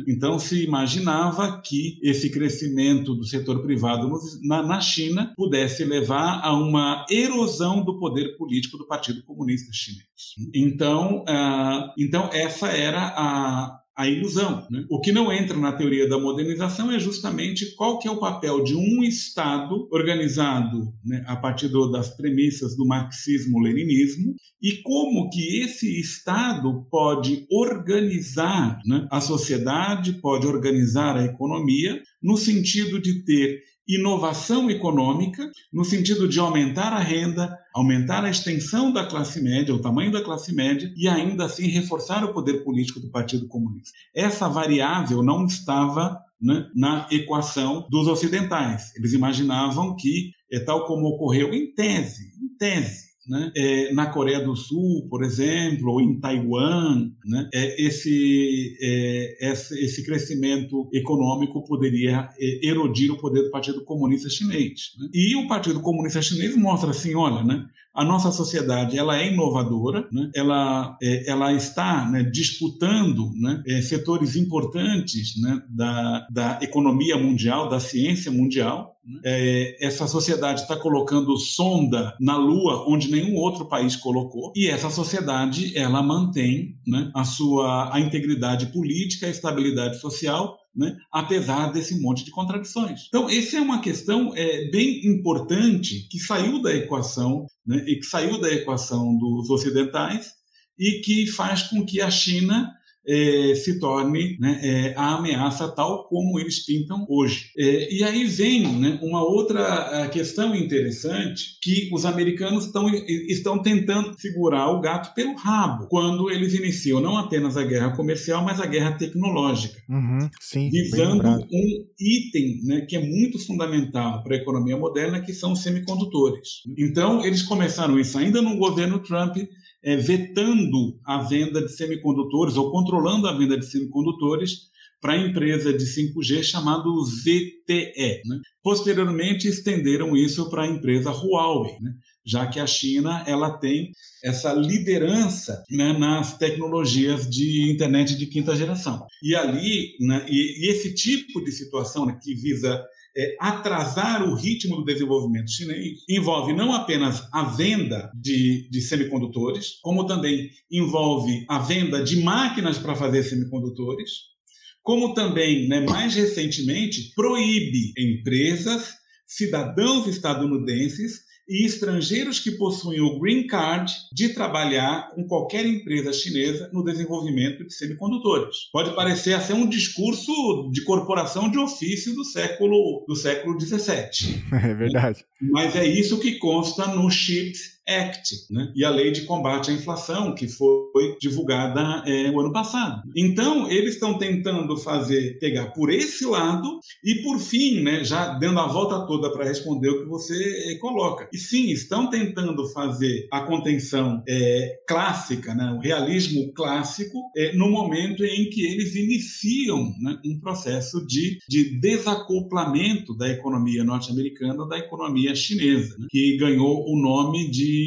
Então, se imaginava que esse crescimento do setor privado na, China pudesse levar a uma erosão do poder político do Partido Comunista Chinês. Então, uh, então essa era a, a ilusão. Né? O que não entra na teoria da modernização é justamente qual que é o papel de um Estado organizado né, a partir do, das premissas do marxismo-leninismo e como que esse Estado pode organizar né, a sociedade, pode organizar a economia no sentido de ter inovação econômica, no sentido de aumentar a renda, aumentar a extensão da classe média, o tamanho da classe média, e ainda assim reforçar o poder político do Partido Comunista. Essa variável não estava né, na equação dos ocidentais. Eles imaginavam que, é tal como ocorreu em tese, em tese, né? É, na Coreia do Sul, por exemplo, ou em Taiwan, né? é, esse, é, esse crescimento econômico poderia é, erodir o poder do Partido Comunista Chinês. Né? E o Partido Comunista Chinês mostra assim, olha, né? A nossa sociedade ela é inovadora, né? ela, é, ela está né, disputando né, é, setores importantes né, da, da economia mundial, da ciência mundial. Né? É, essa sociedade está colocando sonda na Lua, onde nenhum outro país colocou, e essa sociedade ela mantém né, a sua a integridade política, a estabilidade social né, apesar desse monte de contradições. Então, essa é uma questão é, bem importante que saiu da equação, né, e que saiu da equação dos ocidentais e que faz com que a China é, se torne né, é, a ameaça tal como eles pintam hoje. É, e aí vem né, uma outra questão interessante que os americanos estão, estão tentando segurar o gato pelo rabo quando eles iniciam não apenas a guerra comercial, mas a guerra tecnológica, uhum, sim, visando um item né, que é muito fundamental para a economia moderna, que são os semicondutores. Então, eles começaram isso ainda no governo Trump, é, vetando a venda de semicondutores ou controlando a venda de semicondutores para a empresa de 5G chamada ZTE. Né? Posteriormente, estenderam isso para a empresa Huawei, né? já que a China ela tem essa liderança né, nas tecnologias de internet de quinta geração. E ali, né, e, e, esse tipo de situação né, que visa é, atrasar o ritmo do desenvolvimento. Chinês envolve não apenas a venda de, de semicondutores, como também envolve a venda de máquinas para fazer semicondutores, como também, né, mais recentemente, proíbe empresas, cidadãos estadunidenses e estrangeiros que possuem o green card de trabalhar com qualquer empresa chinesa no desenvolvimento de semicondutores. Pode parecer ser um discurso de corporação de ofício do século do século 17. É verdade. Mas é isso que consta no CHIPS Act né? e a lei de combate à inflação, que foi divulgada é, o ano passado. Então, eles estão tentando fazer, pegar por esse lado e, por fim, né, já dando a volta toda para responder o que você é, coloca. E sim, estão tentando fazer a contenção é, clássica, né, o realismo clássico, é, no momento em que eles iniciam né, um processo de, de desacoplamento da economia norte-americana da economia chinesa, né, que ganhou o nome de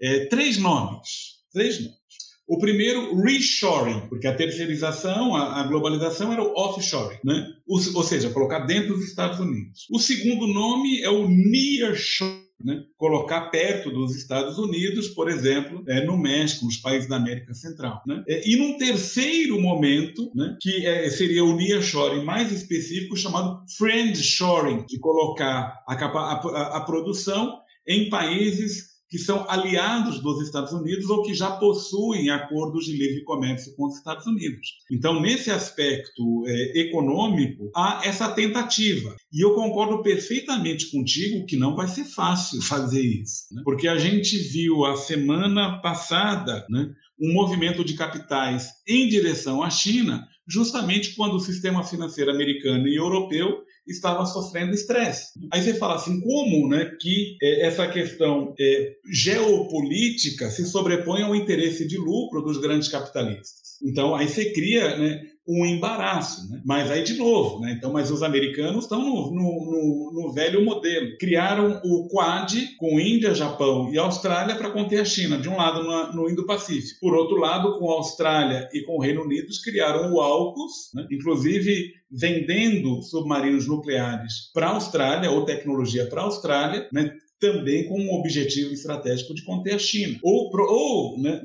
é, três nomes. Três nomes. O primeiro, reshoring, porque a terceirização, a, a globalização era o offshoring, né? Ou seja, colocar dentro dos Estados Unidos. O segundo nome é o nearshoring, né? colocar perto dos Estados Unidos, por exemplo, é, no México, nos países da América Central. Né? É, e num terceiro momento, né, que é, seria o nearshoring mais específico, chamado friendshoring, de colocar a, a, a produção em países que são aliados dos Estados Unidos ou que já possuem acordos de livre comércio com os Estados Unidos. Então, nesse aspecto é, econômico, há essa tentativa. E eu concordo perfeitamente contigo que não vai ser fácil fazer isso, né? porque a gente viu a semana passada né, um movimento de capitais em direção à China, justamente quando o sistema financeiro americano e europeu estava sofrendo estresse. Aí você fala assim, como né, que é, essa questão é, geopolítica se sobrepõe ao interesse de lucro dos grandes capitalistas? Então, aí você cria né, um embaraço. Né? Mas aí, de novo, né? então, mas os americanos estão no, no, no, no, velho modelo. Criaram o Quad com Índia, Japão e Austrália para conter a China, de um lado no, Indo-Pacífico. Por outro lado, com a Austrália e com o Reino Unido, criaram o AUKUS, né? inclusive vendendo submarinos nucleares para a Austrália, ou tecnologia para a Austrália, né? também com um objetivo estratégico de conter a China. Ou, ou né,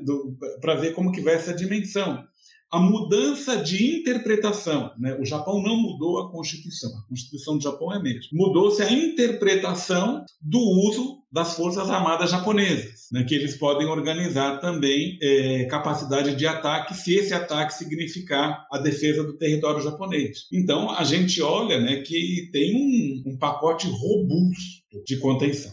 para ver como que vai essa dimensão a mudança de interpretação. Né? O Japão não mudou a Constituição, a Constituição do Japão é a mesma. Mudou-se a interpretação do uso das Forças Armadas japonesas, né? que eles podem organizar também é, capacidade de ataque, se esse ataque significar a defesa do território japonês. Então, a gente olha né, que tem um, um pacote robusto de contenção.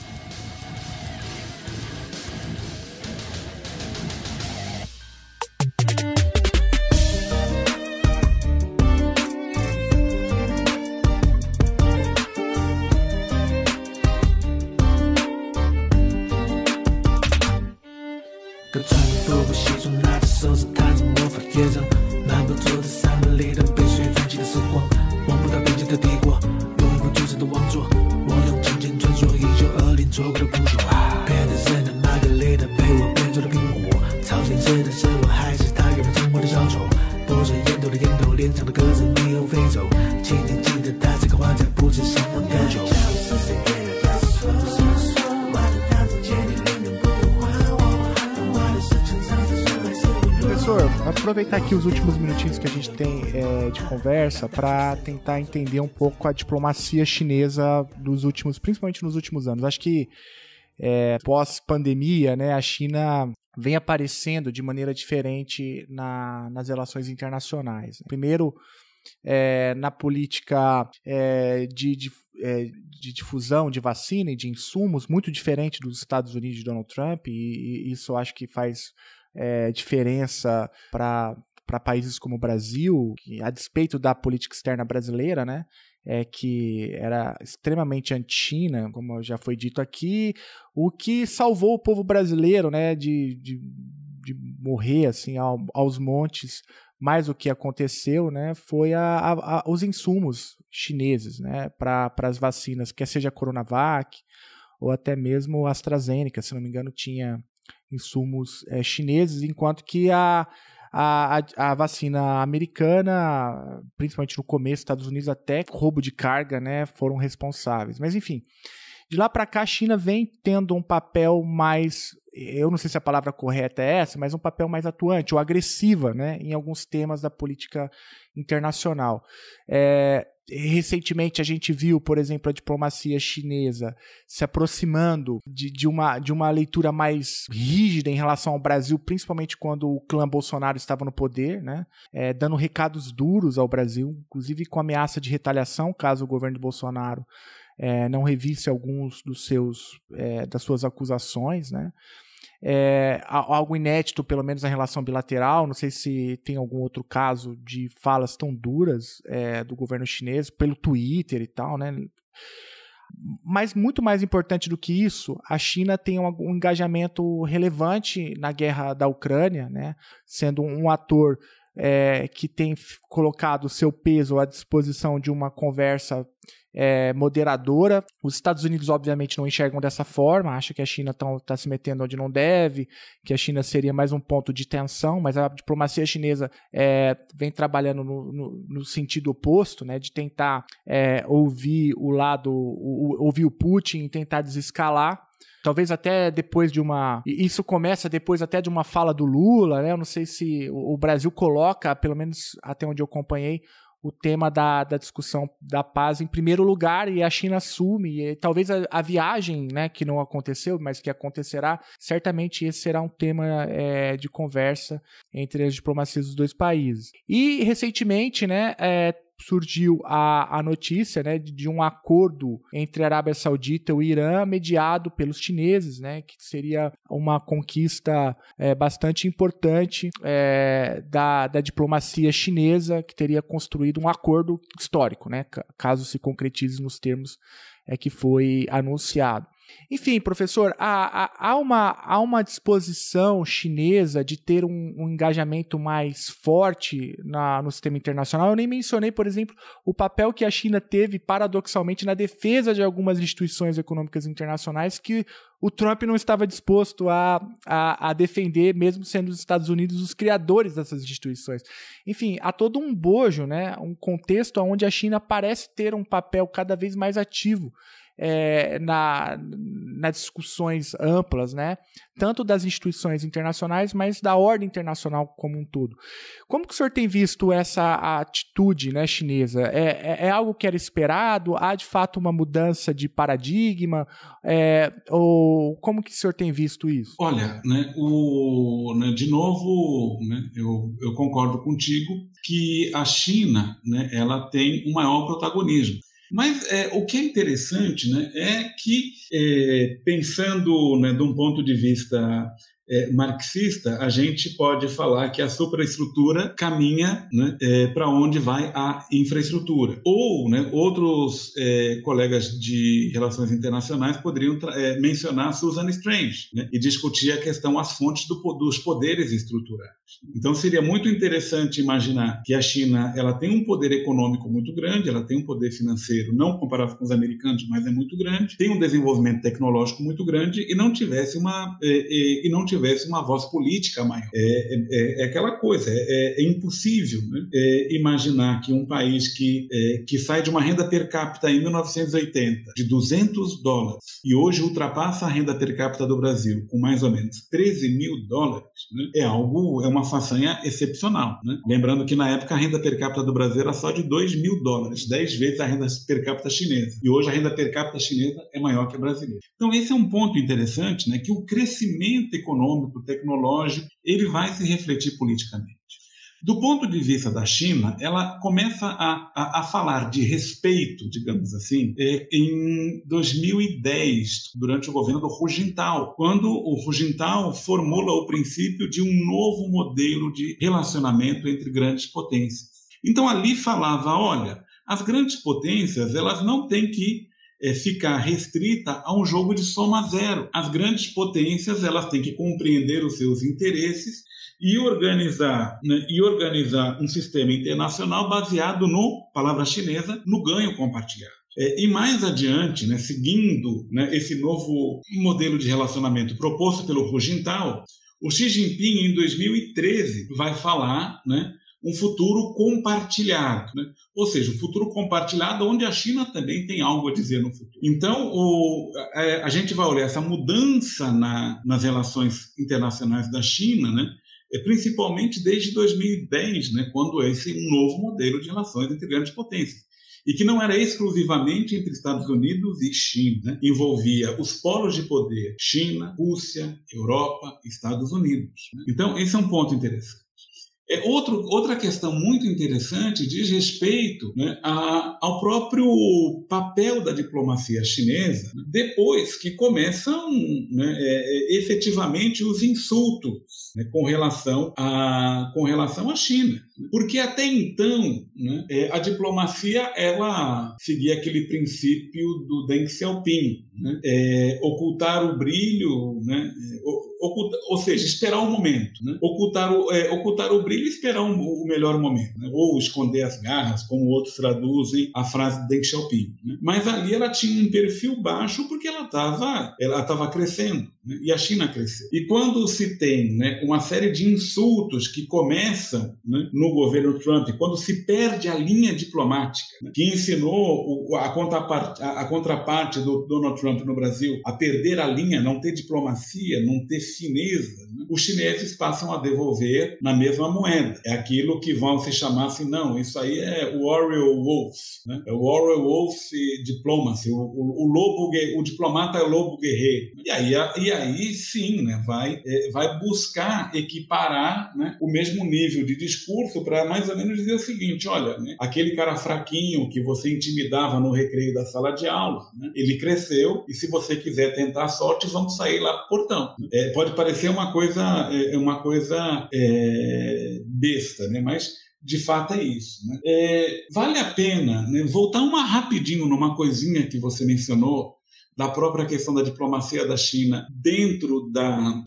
九二零做过的古董，变成谁的玛格丽特被我变成了苹果，操心谁的是我还是他给我生活的小丑？拨着烟斗的烟头，脸上的鸽子逆风飞走，请你记得他这个画家不止什么歌手。Professor, aproveitar aqui os últimos minutinhos que a gente tem é, de conversa para tentar entender um pouco a diplomacia chinesa dos últimos, principalmente nos últimos anos. Acho que é, pós-pandemia, né, a China vem aparecendo de maneira diferente na, nas relações internacionais. Primeiro, é, na política é, de, de, é, de, difusão de vacina e de insumos, muito diferente dos Estados Unidos de Donald Trump, e, e isso acho que faz é, diferença para para países como o Brasil, que, a despeito da política externa brasileira, né, é que era extremamente antina, como já foi dito aqui, o que salvou o povo brasileiro, né, de, de, de morrer assim ao, aos montes. Mais o que aconteceu, né, foi a, a, a os insumos chineses, né, para as vacinas, quer seja a Coronavac ou até mesmo a AstraZeneca, se não me engano, tinha insumos é, chineses, enquanto que a, a, a, vacina americana, principalmente no começo, Estados Unidos, até roubo de carga, né, foram responsáveis. Mas enfim, de lá para cá, a China vem tendo um papel mais, eu não sei se a palavra correta é essa, mas um papel mais atuante ou agressiva, né, em alguns temas da política internacional. É, recentemente a gente viu, por exemplo, a diplomacia chinesa se aproximando de, de, uma, de uma leitura mais rígida em relação ao Brasil, principalmente quando o clã Bolsonaro estava no poder, né? É, dando recados duros ao Brasil, inclusive com ameaça de retaliação caso o governo de Bolsonaro é, não revisse alguns dos seus é, das suas acusações, né? é, algo inédito, pelo menos na relação bilateral. Não sei se tem algum outro caso de falas tão duras é, do governo chinês pelo Twitter e tal, né? Mas muito mais importante do que isso, a China tem um, um engajamento relevante na guerra da Ucrânia, né? Sendo um ator é, que tem colocado seu peso à disposição de uma conversa é, moderadora. Os Estados Unidos, obviamente, não enxergam dessa forma, acham que a China está tá se metendo onde não deve, que a China seria mais um ponto de tensão, mas a diplomacia chinesa é, vem trabalhando no, no, no, sentido oposto, né, de tentar é, ouvir o lado, o, ouvir o Putin tentar desescalar talvez até depois de uma. Isso começa depois até de uma fala do Lula, né? Eu não sei se o Brasil coloca, pelo menos até onde eu acompanhei, o tema da, da discussão da paz em primeiro lugar e a China assume. E talvez a, a, viagem, né, que não aconteceu, mas que acontecerá, certamente esse será um tema é, de conversa entre as diplomacias dos dois países. E recentemente, né, é, surgiu a, a notícia né, de, de, um acordo entre a Arábia Saudita e o Irã, mediado pelos chineses, né, que seria uma conquista é, bastante importante é, da, da diplomacia chinesa, que teria construído um acordo histórico, né, caso se concretize nos termos é, que foi anunciado. Enfim, professor, há, há, uma, há uma disposição chinesa de ter um, um engajamento mais forte na, no sistema internacional. Eu nem mencionei, por exemplo, o papel que a China teve, paradoxalmente, na defesa de algumas instituições econômicas internacionais que o Trump não estava disposto a, a, a, defender, mesmo sendo os Estados Unidos os criadores dessas instituições. Enfim, há todo um bojo, né, um contexto onde a China parece ter um papel cada vez mais ativo é, na, nas discussões amplas, né? tanto das instituições internacionais, mas da ordem internacional como um todo. Como que o senhor tem visto essa atitude né, chinesa? É, é, é algo que era esperado? Há de fato uma mudança de paradigma? É, ou como que o senhor tem visto isso? Olha, né, o, né, de novo, né, eu, eu concordo contigo que a China né, ela tem um maior protagonismo. Mas é, o que é interessante né, é que, é, pensando né, de um ponto de vista é, marxista, a gente pode falar que a superestrutura caminha né, é, para onde vai a infraestrutura. Ou né, outros é, colegas de relações internacionais poderiam é, mencionar Susan Strange né, e discutir a questão as fontes do, dos poderes estruturais. Então seria muito interessante imaginar que a China ela tem um poder econômico muito grande, ela tem um poder financeiro não comparado com os americanos, mas é muito grande, tem um desenvolvimento tecnológico muito grande e não tivesse uma é, é, e não tivesse tivesse uma voz política maior. É, é, é aquela coisa, é, é impossível né? É, imaginar que um país que, é, que sai de uma renda per capita em 1980 de 200 dólares e hoje ultrapassa a renda per capita do Brasil com mais ou menos 13 mil dólares, né? é algo, é uma façanha excepcional. Né? Lembrando que na época a renda per capita do Brasil era só de 2 mil dólares, 10 vezes a renda per capita chinesa. E hoje a renda per capita chinesa é maior que a brasileira. Então esse é um ponto interessante, né? que o crescimento econômico econômico, tecnológico, ele vai se refletir politicamente. Do ponto de vista da China, ela começa a, a, a falar de respeito, digamos assim, é, em 2010, durante o governo do Hu Jintao, quando o Hu Jintao formula o princípio de um novo modelo de relacionamento entre grandes potências. Então ali falava, olha, as grandes potências elas não têm que é, ficar restrita a um jogo de soma zero. As grandes potências elas têm que compreender os seus interesses e organizar, né, e organizar um sistema internacional baseado no, palavra chinesa, no ganho compartilhado. É, e mais adiante, né, seguindo né, esse novo modelo de relacionamento proposto pelo Hu Jintao, o Xi Jinping, em 2013, vai falar né, um futuro compartilhado, né? ou seja, um futuro compartilhado onde a China também tem algo a dizer no futuro. Então, o, a, é, a, gente vai olhar essa mudança na, nas relações internacionais da China, né? É principalmente desde 2010, né? quando esse um novo modelo de relações entre grandes potências e que não era exclusivamente entre Estados Unidos e China, né? envolvia os polos de poder China, Rússia, Europa, Estados Unidos. Né? Então, esse é um ponto interessante. É, outro, outra questão muito interessante diz respeito né, a, ao próprio papel da diplomacia chinesa né, depois que começam né, é, é, efetivamente os insultos né, com, relação a, com relação à China. Porque até então né, é, a diplomacia ela seguia aquele princípio do Deng Xiaoping, né, é, ocultar o brilho, né, oculta, ou seja, esperar o um momento, né? ocultar, o, é, ocultar o brilho e esperar um, o melhor momento, né? ou esconder as garras, como outros traduzem a frase de Deng Xiaoping. Né? Mas ali ela tinha um perfil baixo porque ela estava ela tava crescendo? E a China cresceu. E quando se tem né, uma série de insultos que começam né, no governo Trump, quando se perde a linha diplomática, né, que ensinou o, a, contraparte, a, a contraparte do Donald Trump no Brasil a perder a linha, não ter diplomacia, não ter chinesa, né? os chineses passam a devolver na mesma moeda. É aquilo que vão se chamar assim, não, isso aí é o Warrior Wolf, né? é o Warrior Wolf Diplomacy, o, o, o, lobo, o diplomata é o lobo guerreiro. E aí, e aí sim, né, vai, é, vai buscar equiparar né, o mesmo nível de discurso para mais ou menos dizer o seguinte, olha, né, aquele cara fraquinho que você intimidava no recreio da sala de aula, né, ele cresceu e se você quiser tentar a sorte, vamos sair lá pro portão. É, pode parecer uma coisa, é, uma coisa é, besta, né? mas de fato é isso. Né? É, vale a pena né, voltar uma rapidinho numa coisinha que você mencionou da própria questão da diplomacia da China dentro da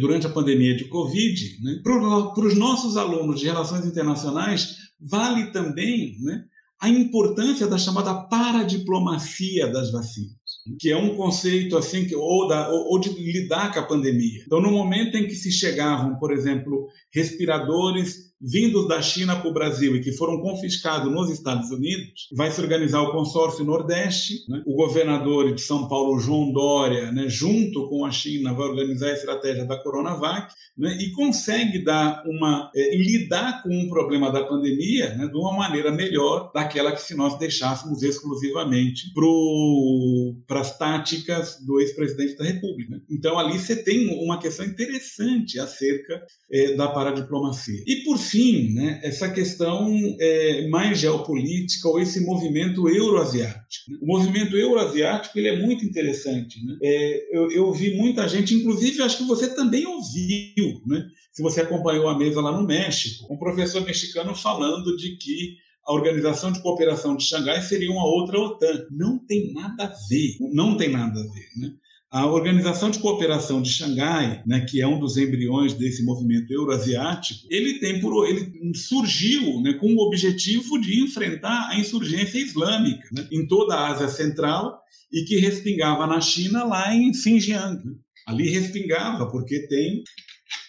durante a pandemia de Covid, né? para os nossos alunos de relações internacionais vale também né, a importância da chamada paradiplomacia das vacinas que é um conceito assim que ou, da, ou, ou, de lidar com a pandemia. Então, no momento em que se chegavam, por exemplo, respiradores vindos da China para o Brasil e que foram confiscados nos Estados Unidos, vai se organizar o consórcio Nordeste, né? o governador de São Paulo, João Dória, né? junto com a China, vai organizar a estratégia da Coronavac né? e consegue dar uma é, lidar com o problema da pandemia né? de uma maneira melhor daquela que se nós deixássemos exclusivamente para as táticas do ex-presidente da República. Então ali você tem uma questão interessante acerca é, da paradiplomacia. E por fim, né, essa questão é, mais geopolítica ou esse movimento euroasiático. O movimento euroasiático ele é muito interessante. Né? É, eu, eu vi muita gente, inclusive acho que você também ouviu, né? se você acompanhou a mesa lá no México, um professor mexicano falando de que a Organização de Cooperação de Xangai seria uma outra OTAN. Não tem nada a ver, não tem nada a ver. Né? A Organização de Cooperação de Xangai, né, que é um dos embriões desse movimento euroasiático, ele tem por ele surgiu né, com o objetivo de enfrentar a insurgência islâmica né, em toda a Ásia Central e que respingava na China lá em Xinjiang. Né. Ali respingava porque tem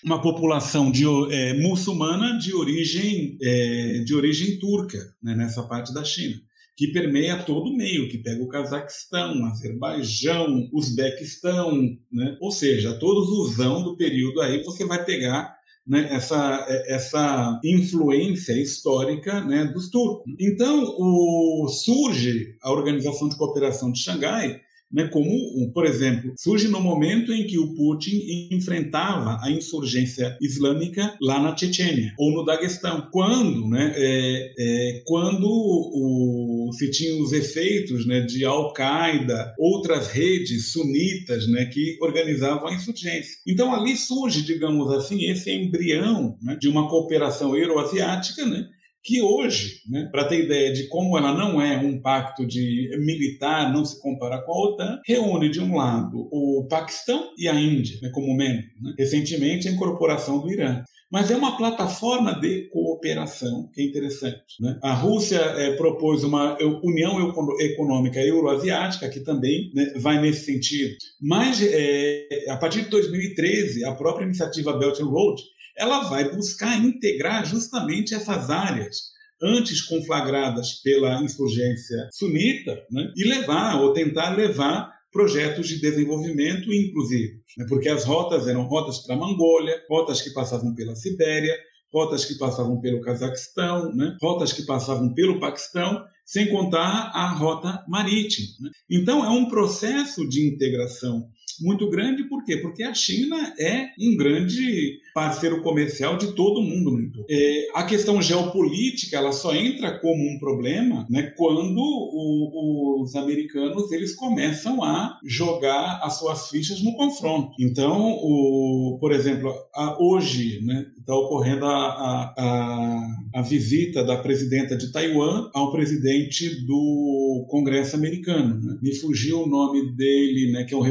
uma população de, é, muçulmana de origem, é, de origem turca né, nessa parte da China que permeia todo o meio, que pega o Cazaquistão, Azerbaijão, Uzbequistão, né? ou seja, todos os zão do período aí você vai pegar né, essa, essa influência histórica né, dos turcos. Então, o, surge a Organização de Cooperação de Xangai né, como, por exemplo, surge no momento em que o Putin enfrentava a insurgência islâmica lá na Chechênia ou no Daguestão, quando, né, é, é, quando o, se tinha os efeitos né, de Al-Qaeda, outras redes sunitas né, que organizavam a insurgência. Então ali surge, digamos assim, esse embrião né, de uma cooperação euroasiática, né, que hoje, né, para ter ideia de como ela não é um pacto de militar, não se compara com a OTAN, reúne de um lado o Paquistão e a Índia né, como membro. Né? Recentemente, a incorporação do Irã. Mas é uma plataforma de cooperação que é interessante. Né? A Rússia é, propôs uma União Econômica Euroasiática, que também né, vai nesse sentido. Mas, é, a partir de 2013, a própria iniciativa Belt and Road ela vai buscar integrar justamente essas áreas antes conflagradas pela insurgência sunita né, e levar ou tentar levar projetos de desenvolvimento inclusivos, né, porque as rotas eram rotas para a Mongólia, rotas que passavam pela Sibéria, rotas que passavam pelo Cazaquistão, né, rotas que passavam pelo Paquistão, sem contar a rota marítima. Né. Então é um processo de integração muito grande, por quê? Porque a China é um grande parceiro comercial de todo mundo. É, a questão geopolítica ela só entra como um problema né, quando o, os americanos eles começam a jogar as suas fichas no confronto. Então, o, por exemplo, a, hoje está ocorrendo a, a, a visita da presidenta de Taiwan ao presidente do Congresso americano. Né? Me fugiu o nome dele, né, que é um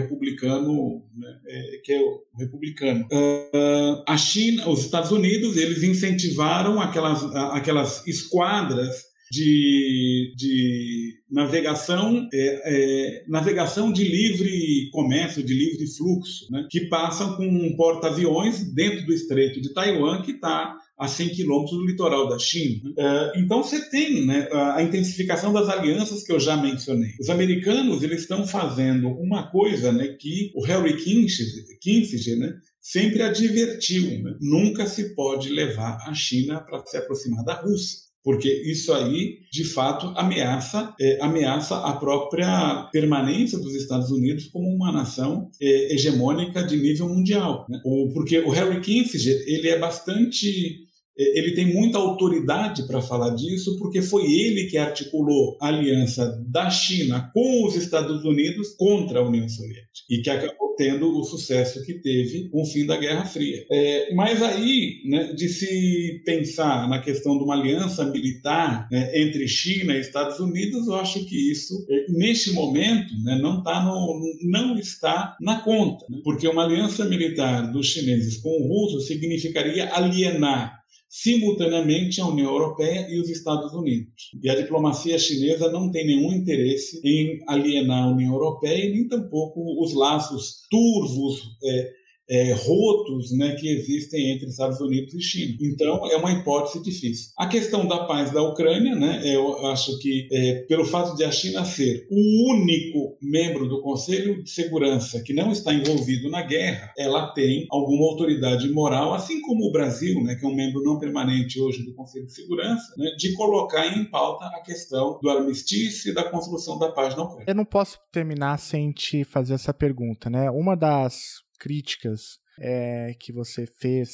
republicano, né, é, que é o republicano. Uh, a China, os Estados Unidos, eles incentivaram aquelas, aquelas esquadras de, de navegação, é, é, navegação de livre comércio, de livre fluxo, né, que passam com um porta-aviões dentro do Estreito de Taiwan, que está a 100 quilômetros do litoral da China. É, então você tem né, a intensificação das alianças que eu já mencionei. Os americanos eles estão fazendo uma coisa né, que o Harry Kissinger, né, sempre advertiu: né? nunca se pode levar a China para se aproximar da Rússia porque isso aí, de fato, ameaça, é, ameaça a própria permanência dos Estados Unidos como uma nação é, hegemônica de nível mundial. Né? O, porque o Harry Kissinger ele é bastante ele tem muita autoridade para falar disso, porque foi ele que articulou a aliança da China com os Estados Unidos contra a União Soviética e que acabou tendo o sucesso que teve com o fim da Guerra Fria. É, mas aí, né, de se pensar na questão de uma aliança militar né, entre China e Estados Unidos, eu acho que isso, é, neste momento, né, não, tá no, não está na conta, né, porque uma aliança militar dos chineses com o russo significaria alienar simultaneamente a União Europeia e os Estados Unidos. E a diplomacia chinesa não tem nenhum interesse em alienar a União Europeia, nem tampouco os laços turvos. É, é, rotos né, que existem entre Estados Unidos e China. Então, é uma hipótese difícil. A questão da paz da Ucrânia, né, eu acho que é, pelo fato de a China ser o único membro do Conselho de Segurança que não está envolvido na guerra, ela tem alguma autoridade moral, assim como o Brasil, né, que é um membro não permanente hoje do Conselho de Segurança, né, de colocar em pauta a questão do armistício e da construção da paz na Ucrânia. Eu não posso terminar sem te fazer essa pergunta, né? Uma das críticas é, que você fez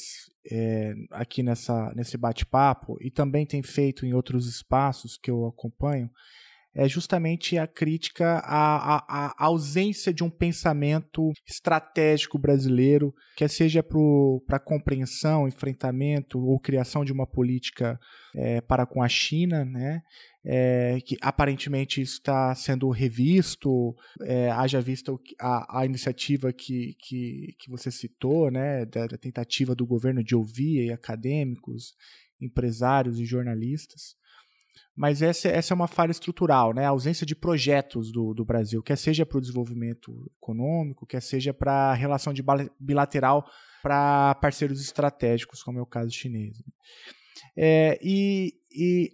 é, aqui nessa, nesse bate-papo, e também tem feito em outros espaços que eu acompanho, é justamente a crítica à, à, à, ausência de um pensamento estratégico brasileiro, quer seja para compreensão, enfrentamento ou criação de uma política é, para com a China, né? É, que aparentemente está sendo revisto, é, haja vista a, a iniciativa que, que, que você citou, né, da, da tentativa do governo de ouvir acadêmicos, empresários e jornalistas mas essa, essa é uma falha estrutural, né? A ausência de projetos do, do Brasil, quer seja para o desenvolvimento econômico, quer seja para a relação de bilateral para parceiros estratégicos, como é o caso chinês. Né? É, e, e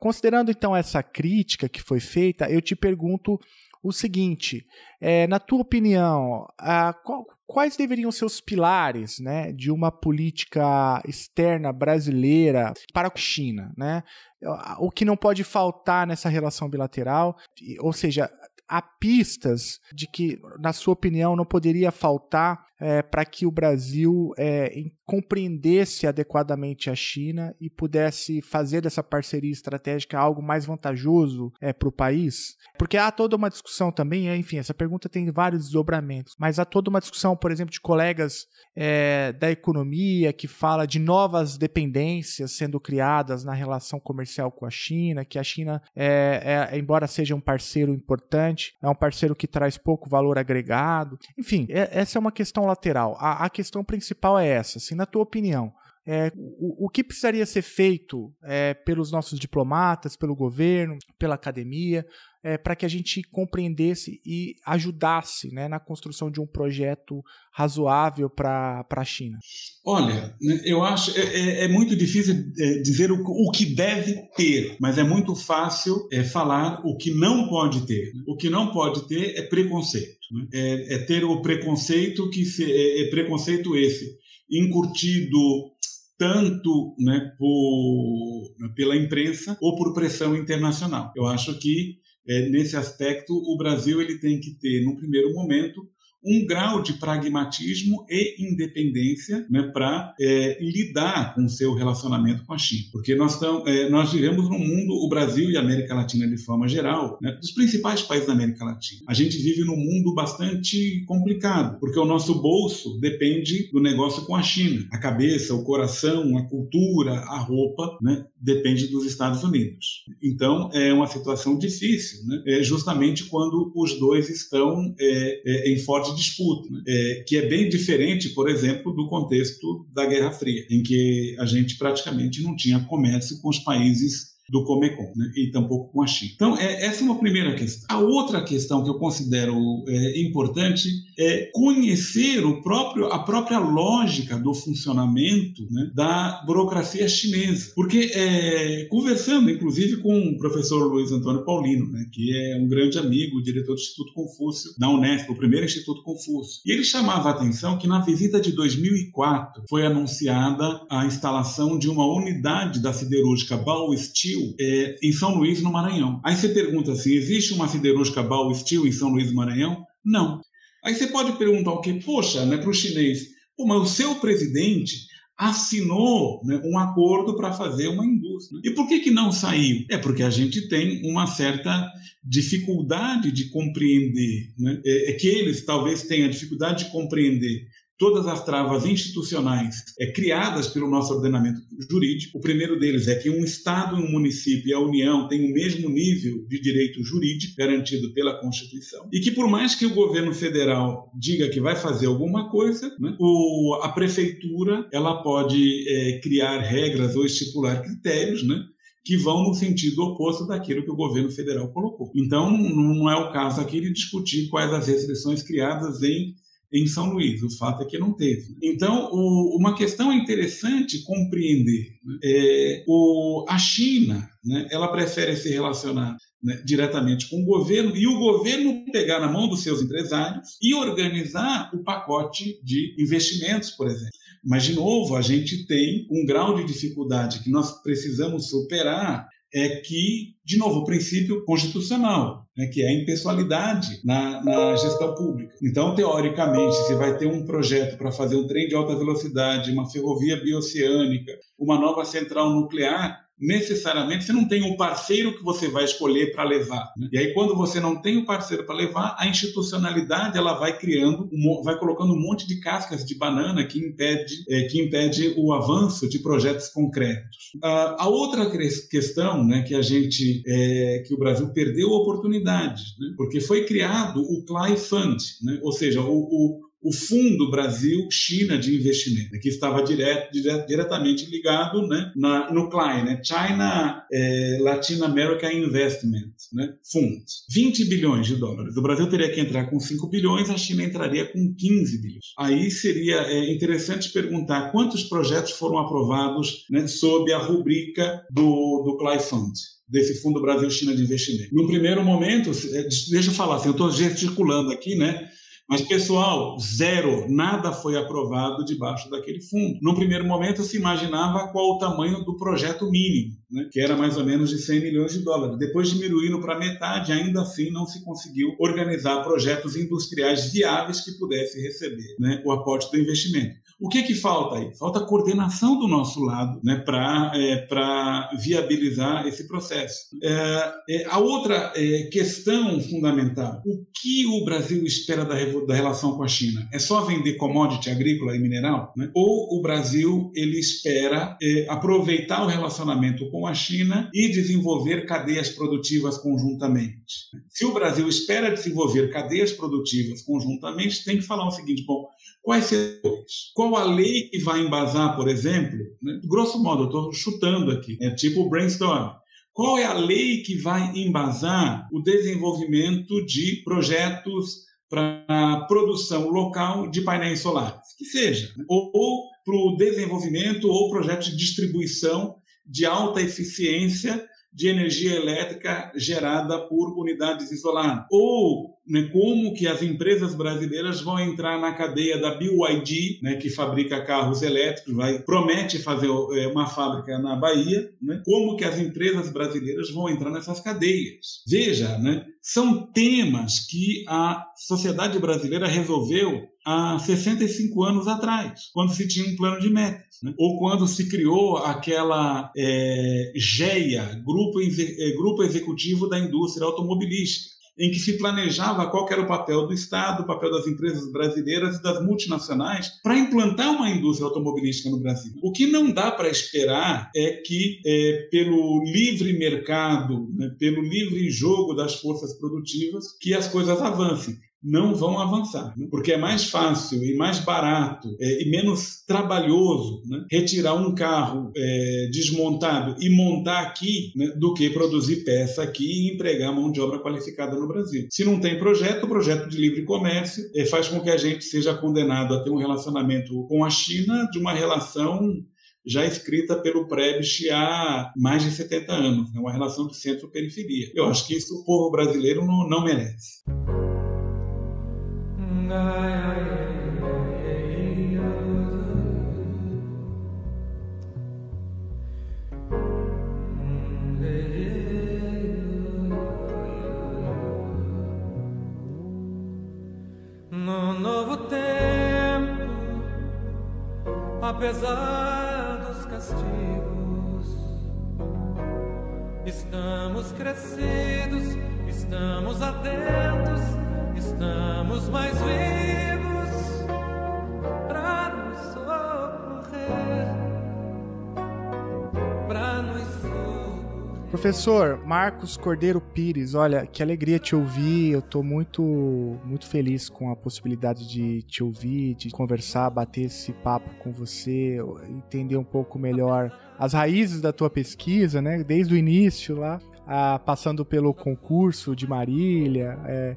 considerando então essa crítica que foi feita, eu te pergunto o seguinte: é, na tua opinião, a, qual, quais deveriam ser os pilares né, de uma política externa brasileira para a China? Né? O que não pode faltar nessa relação bilateral, ou seja, há pistas de que, na sua opinião, não poderia faltar é, para que o Brasil é, compreendesse adequadamente a China e pudesse fazer dessa parceria estratégica algo mais vantajoso é, para o país? Porque há toda uma discussão também, é, enfim, essa pergunta tem vários desdobramentos, mas há toda uma discussão, por exemplo, de colegas é, da economia que fala de novas dependências sendo criadas na relação comercial com a China, que a China, é, é, embora seja um parceiro importante, é um parceiro que traz pouco valor agregado. Enfim, essa é uma questão lateral. A, a questão principal é essa. Assim, na tua opinião, é, o, o, que precisaria ser feito é, pelos nossos diplomatas, pelo governo, pela academia, é, para que a gente compreendesse e ajudasse né, na construção de um projeto razoável para a China? Olha, né, eu acho é, é, é muito difícil é, dizer o, o, que deve ter, mas é muito fácil é, falar o que não pode ter. O que não pode ter é preconceito. Né? É, ter o preconceito que se, é preconceito esse incutido tanto né, por, pela imprensa ou por pressão internacional. Eu acho que é, nesse aspecto o Brasil ele tem que ter, no primeiro momento, um grau de pragmatismo e independência né, para é, lidar com o seu relacionamento com a China. Porque nós, tão, é, nós vivemos num mundo, o Brasil e a América Latina de forma geral, né, dos principais países da América Latina, a gente vive num mundo bastante complicado, porque o nosso bolso depende do negócio com a China. A cabeça, o coração, a cultura, a roupa, né, depende dos Estados Unidos. Então, é uma situação difícil, né, é justamente quando os dois estão é, é, em forte de disputa, né? é, que é bem diferente, por exemplo, do contexto da Guerra Fria, em que a gente praticamente não tinha comércio com os países do Comecon, né? e tampouco com a China. Então, é, essa é uma primeira questão. A outra questão que eu considero é, importante é conhecer o próprio, a própria lógica do funcionamento né, da burocracia chinesa. Porque, é, conversando, inclusive, com o professor Luiz Antônio Paulino, né, que é um grande amigo, diretor do Instituto Confúcio, da Unesp, o primeiro Instituto Confúcio, e ele chamava a atenção que na visita de 2004 foi anunciada a instalação de uma unidade da siderúrgica Bao Steel é, em São Luís, no Maranhão. Aí você pergunta assim: existe uma siderúrgica Bao Steel em São Luís, no Maranhão? Não. Aí você pode perguntar o quê? Poxa, né, para o chinês, Pô, mas o seu presidente assinou né, um acordo para fazer uma indústria. E por que, que não saiu? É porque a gente tem uma certa dificuldade de compreender, né? é, é que eles talvez tenham dificuldade de compreender todas as travas institucionais é, criadas pelo nosso ordenamento jurídico. O primeiro deles é que um Estado, um município e a União têm o mesmo nível de direito jurídico garantido pela Constituição e que por mais que o governo federal diga que vai fazer alguma coisa, né, o, a prefeitura ela pode é, criar regras ou estipular critérios, né, que vão no sentido oposto daquilo que o governo federal colocou. Então, não é o caso aqui de discutir quais as restrições criadas em em São Luís. O fato é que não teve. Então, o, uma questão interessante compreender. Né? É, o, a China, né, ela prefere se relacionar né, diretamente com o governo e o governo pegar na mão dos seus empresários e organizar o pacote de investimentos, por exemplo. Mas, de novo, a gente tem um grau de dificuldade que nós precisamos superar é que, de novo, o princípio constitucional, né, que é a impessoalidade na, na, gestão pública. Então, teoricamente, se vai ter um projeto para fazer um trem de alta velocidade, uma ferrovia bioceânica, uma nova central nuclear, necessariamente você não tem um parceiro que você vai escolher para levar. Né? E aí, quando você não tem o um parceiro para levar, a institucionalidade ela vai criando, vai colocando um monte de cascas de banana que impede, é, que impede o avanço de projetos concretos. Uh, a outra questão, né, que a gente, é, que o Brasil perdeu a oportunidade, né, porque foi criado o CLI Fund, né, ou seja, o, o o Fundo Brasil-China de Investimento, que estava direto, diretamente ligado né, na, no CLAI, né, China é, Latin America Investment né, Fund. 20 bilhões de dólares. O Brasil teria que entrar com 5 bilhões, a China entraria com 15 bilhões. Aí seria é, interessante perguntar quantos projetos foram aprovados né, sob a rubrica do, do CLAI Fund desse Fundo Brasil-China de Investimento. No primeiro momento, é, deixa eu falar, assim, eu estou gesticulando aqui, né? Mas, pessoal, zero, nada foi aprovado debaixo daquele fundo. No primeiro momento, se imaginava qual o tamanho do projeto mínimo, né, que era mais ou menos de 100 milhões de dólares. Depois diminuindo para metade, ainda assim não se conseguiu organizar projetos industriais viáveis que pudessem receber né, o aporte do investimento. O que, que falta aí? Falta coordenação do nosso lado né, para é, viabilizar esse processo. É, é, a outra é, questão fundamental: o que o Brasil espera da, da, relação com a China? É só vender commodity agrícola e mineral? Né? Ou o Brasil ele espera é, aproveitar o relacionamento com a China e desenvolver cadeias produtivas conjuntamente? Se o Brasil espera desenvolver cadeias produtivas conjuntamente, tem que falar o seguinte: bom, Quais setores? Qual a lei que vai embasar, por exemplo? Né? Grosso modo, eu estou chutando aqui, é tipo brainstorm. Qual é a lei que vai embasar o desenvolvimento de projetos para produção local de painéis solares? Que seja. Né? Ou, ou para o desenvolvimento ou projeto de distribuição de alta eficiência de energia elétrica gerada por unidades isoladas. Ou né, como que as empresas brasileiras vão entrar na cadeia da BYD, né, que fabrica carros elétricos, vai, promete fazer é, uma fábrica na Bahia, né, como que as empresas brasileiras vão entrar nessas cadeias. Veja, né, são temas que a sociedade brasileira resolveu há 65 anos atrás, quando se tinha um plano de metas, né? ou quando se criou aquela é, GEA, Grupo, é, Grupo Executivo da Indústria Automobilística, em que se planejava qual era o papel do Estado, o papel das empresas brasileiras e das multinacionais para implantar uma indústria automobilística no Brasil. O que não dá para esperar é que, é, pelo livre mercado, né, pelo livre jogo das forças produtivas, que as coisas avancem não vão avançar, né? porque é mais fácil e mais barato é, e menos trabalhoso né? retirar um carro é, desmontado e montar aqui né? do que produzir peça aqui e empregar mão de obra qualificada no Brasil. Se não tem projeto, o projeto de livre comércio é, faz com que a gente seja condenado a ter um relacionamento com a China de uma relação já escrita pelo Prebisch há mais de 70 anos, né? uma relação de centro-periferia. Eu acho que isso o povo brasileiro não, não merece. Estamos crescidos, estamos atentos estamos mais vivos nos socorrer, nos socorrer. Professor Marcos Cordeiro Pires, olha, que alegria te ouvir. Eu estou muito, muito feliz com a possibilidade de te ouvir, de conversar, bater esse papo com você, entender um pouco melhor as raízes da tua pesquisa, né? Desde o início lá passando pelo concurso de Marília. É,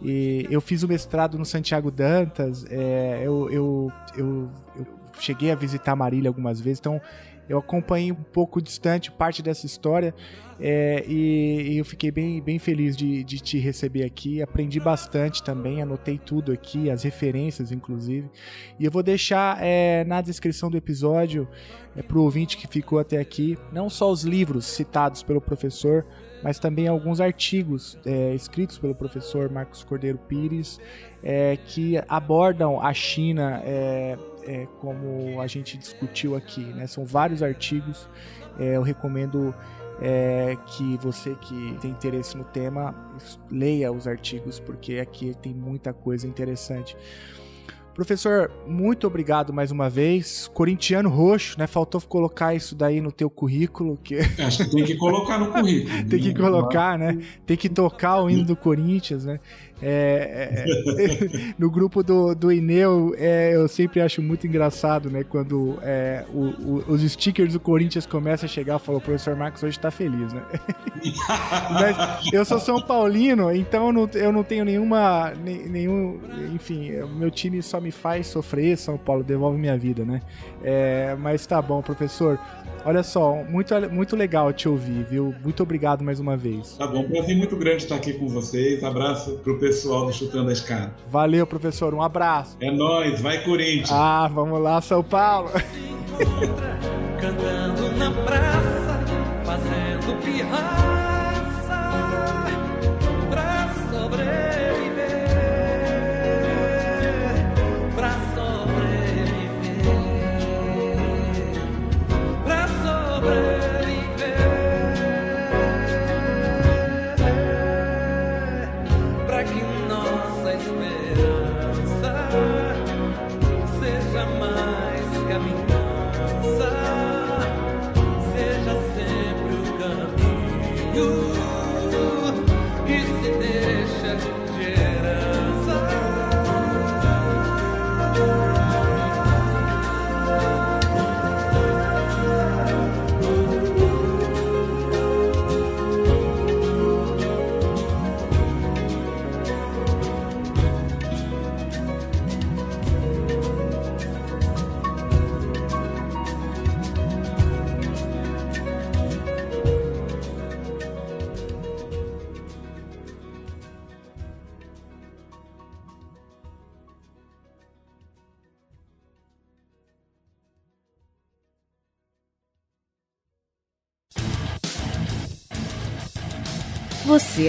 e eu fiz o mestrado no Santiago Dantas. É, eu, eu, eu, eu, cheguei a visitar Marília algumas vezes, então eu acompanhei um pouco distante parte dessa história é, e, e, eu fiquei bem, bem feliz de, de te receber aqui. Aprendi bastante também, anotei tudo aqui, as referências, inclusive. E eu vou deixar é, na descrição do episódio, é, para o ouvinte que ficou até aqui, não só os livros citados pelo professor, mas também alguns artigos é, escritos pelo professor Marcos Cordeiro Pires é, que abordam a China é, é como a gente discutiu aqui. Né? São vários artigos, é, eu recomendo é, que você que tem interesse no tema leia os artigos, porque aqui tem muita coisa interessante. Professor, muito obrigado mais uma vez. Corintiano roxo, né? Faltou colocar isso daí no teu currículo. Que... Acho que tem que colocar no currículo. tem que colocar, né? Tem que tocar o hino do Corinthians, né? É, é, no grupo do, do Ineu, é, eu sempre acho muito engraçado, né? Quando é, o, o, os stickers do Corinthians começam a chegar, falou, professor Marcos hoje tá feliz, né? Mas eu sou São Paulino, então eu não, eu não tenho nenhuma. nenhum. Enfim, meu time só me faz sofrer, São Paulo, devolve minha vida, né? É, mas tá bom, professor. Olha só, muito, muito legal te ouvir, viu? Muito obrigado mais uma vez. Tá bom, prazer muito grande estar aqui com vocês. Abraço pro pessoal do Chutando a Escada. Valeu, professor. Um abraço. É nóis, vai Corinthians. Ah, vamos lá, São Paulo. cantando na praça, fazendo pirraça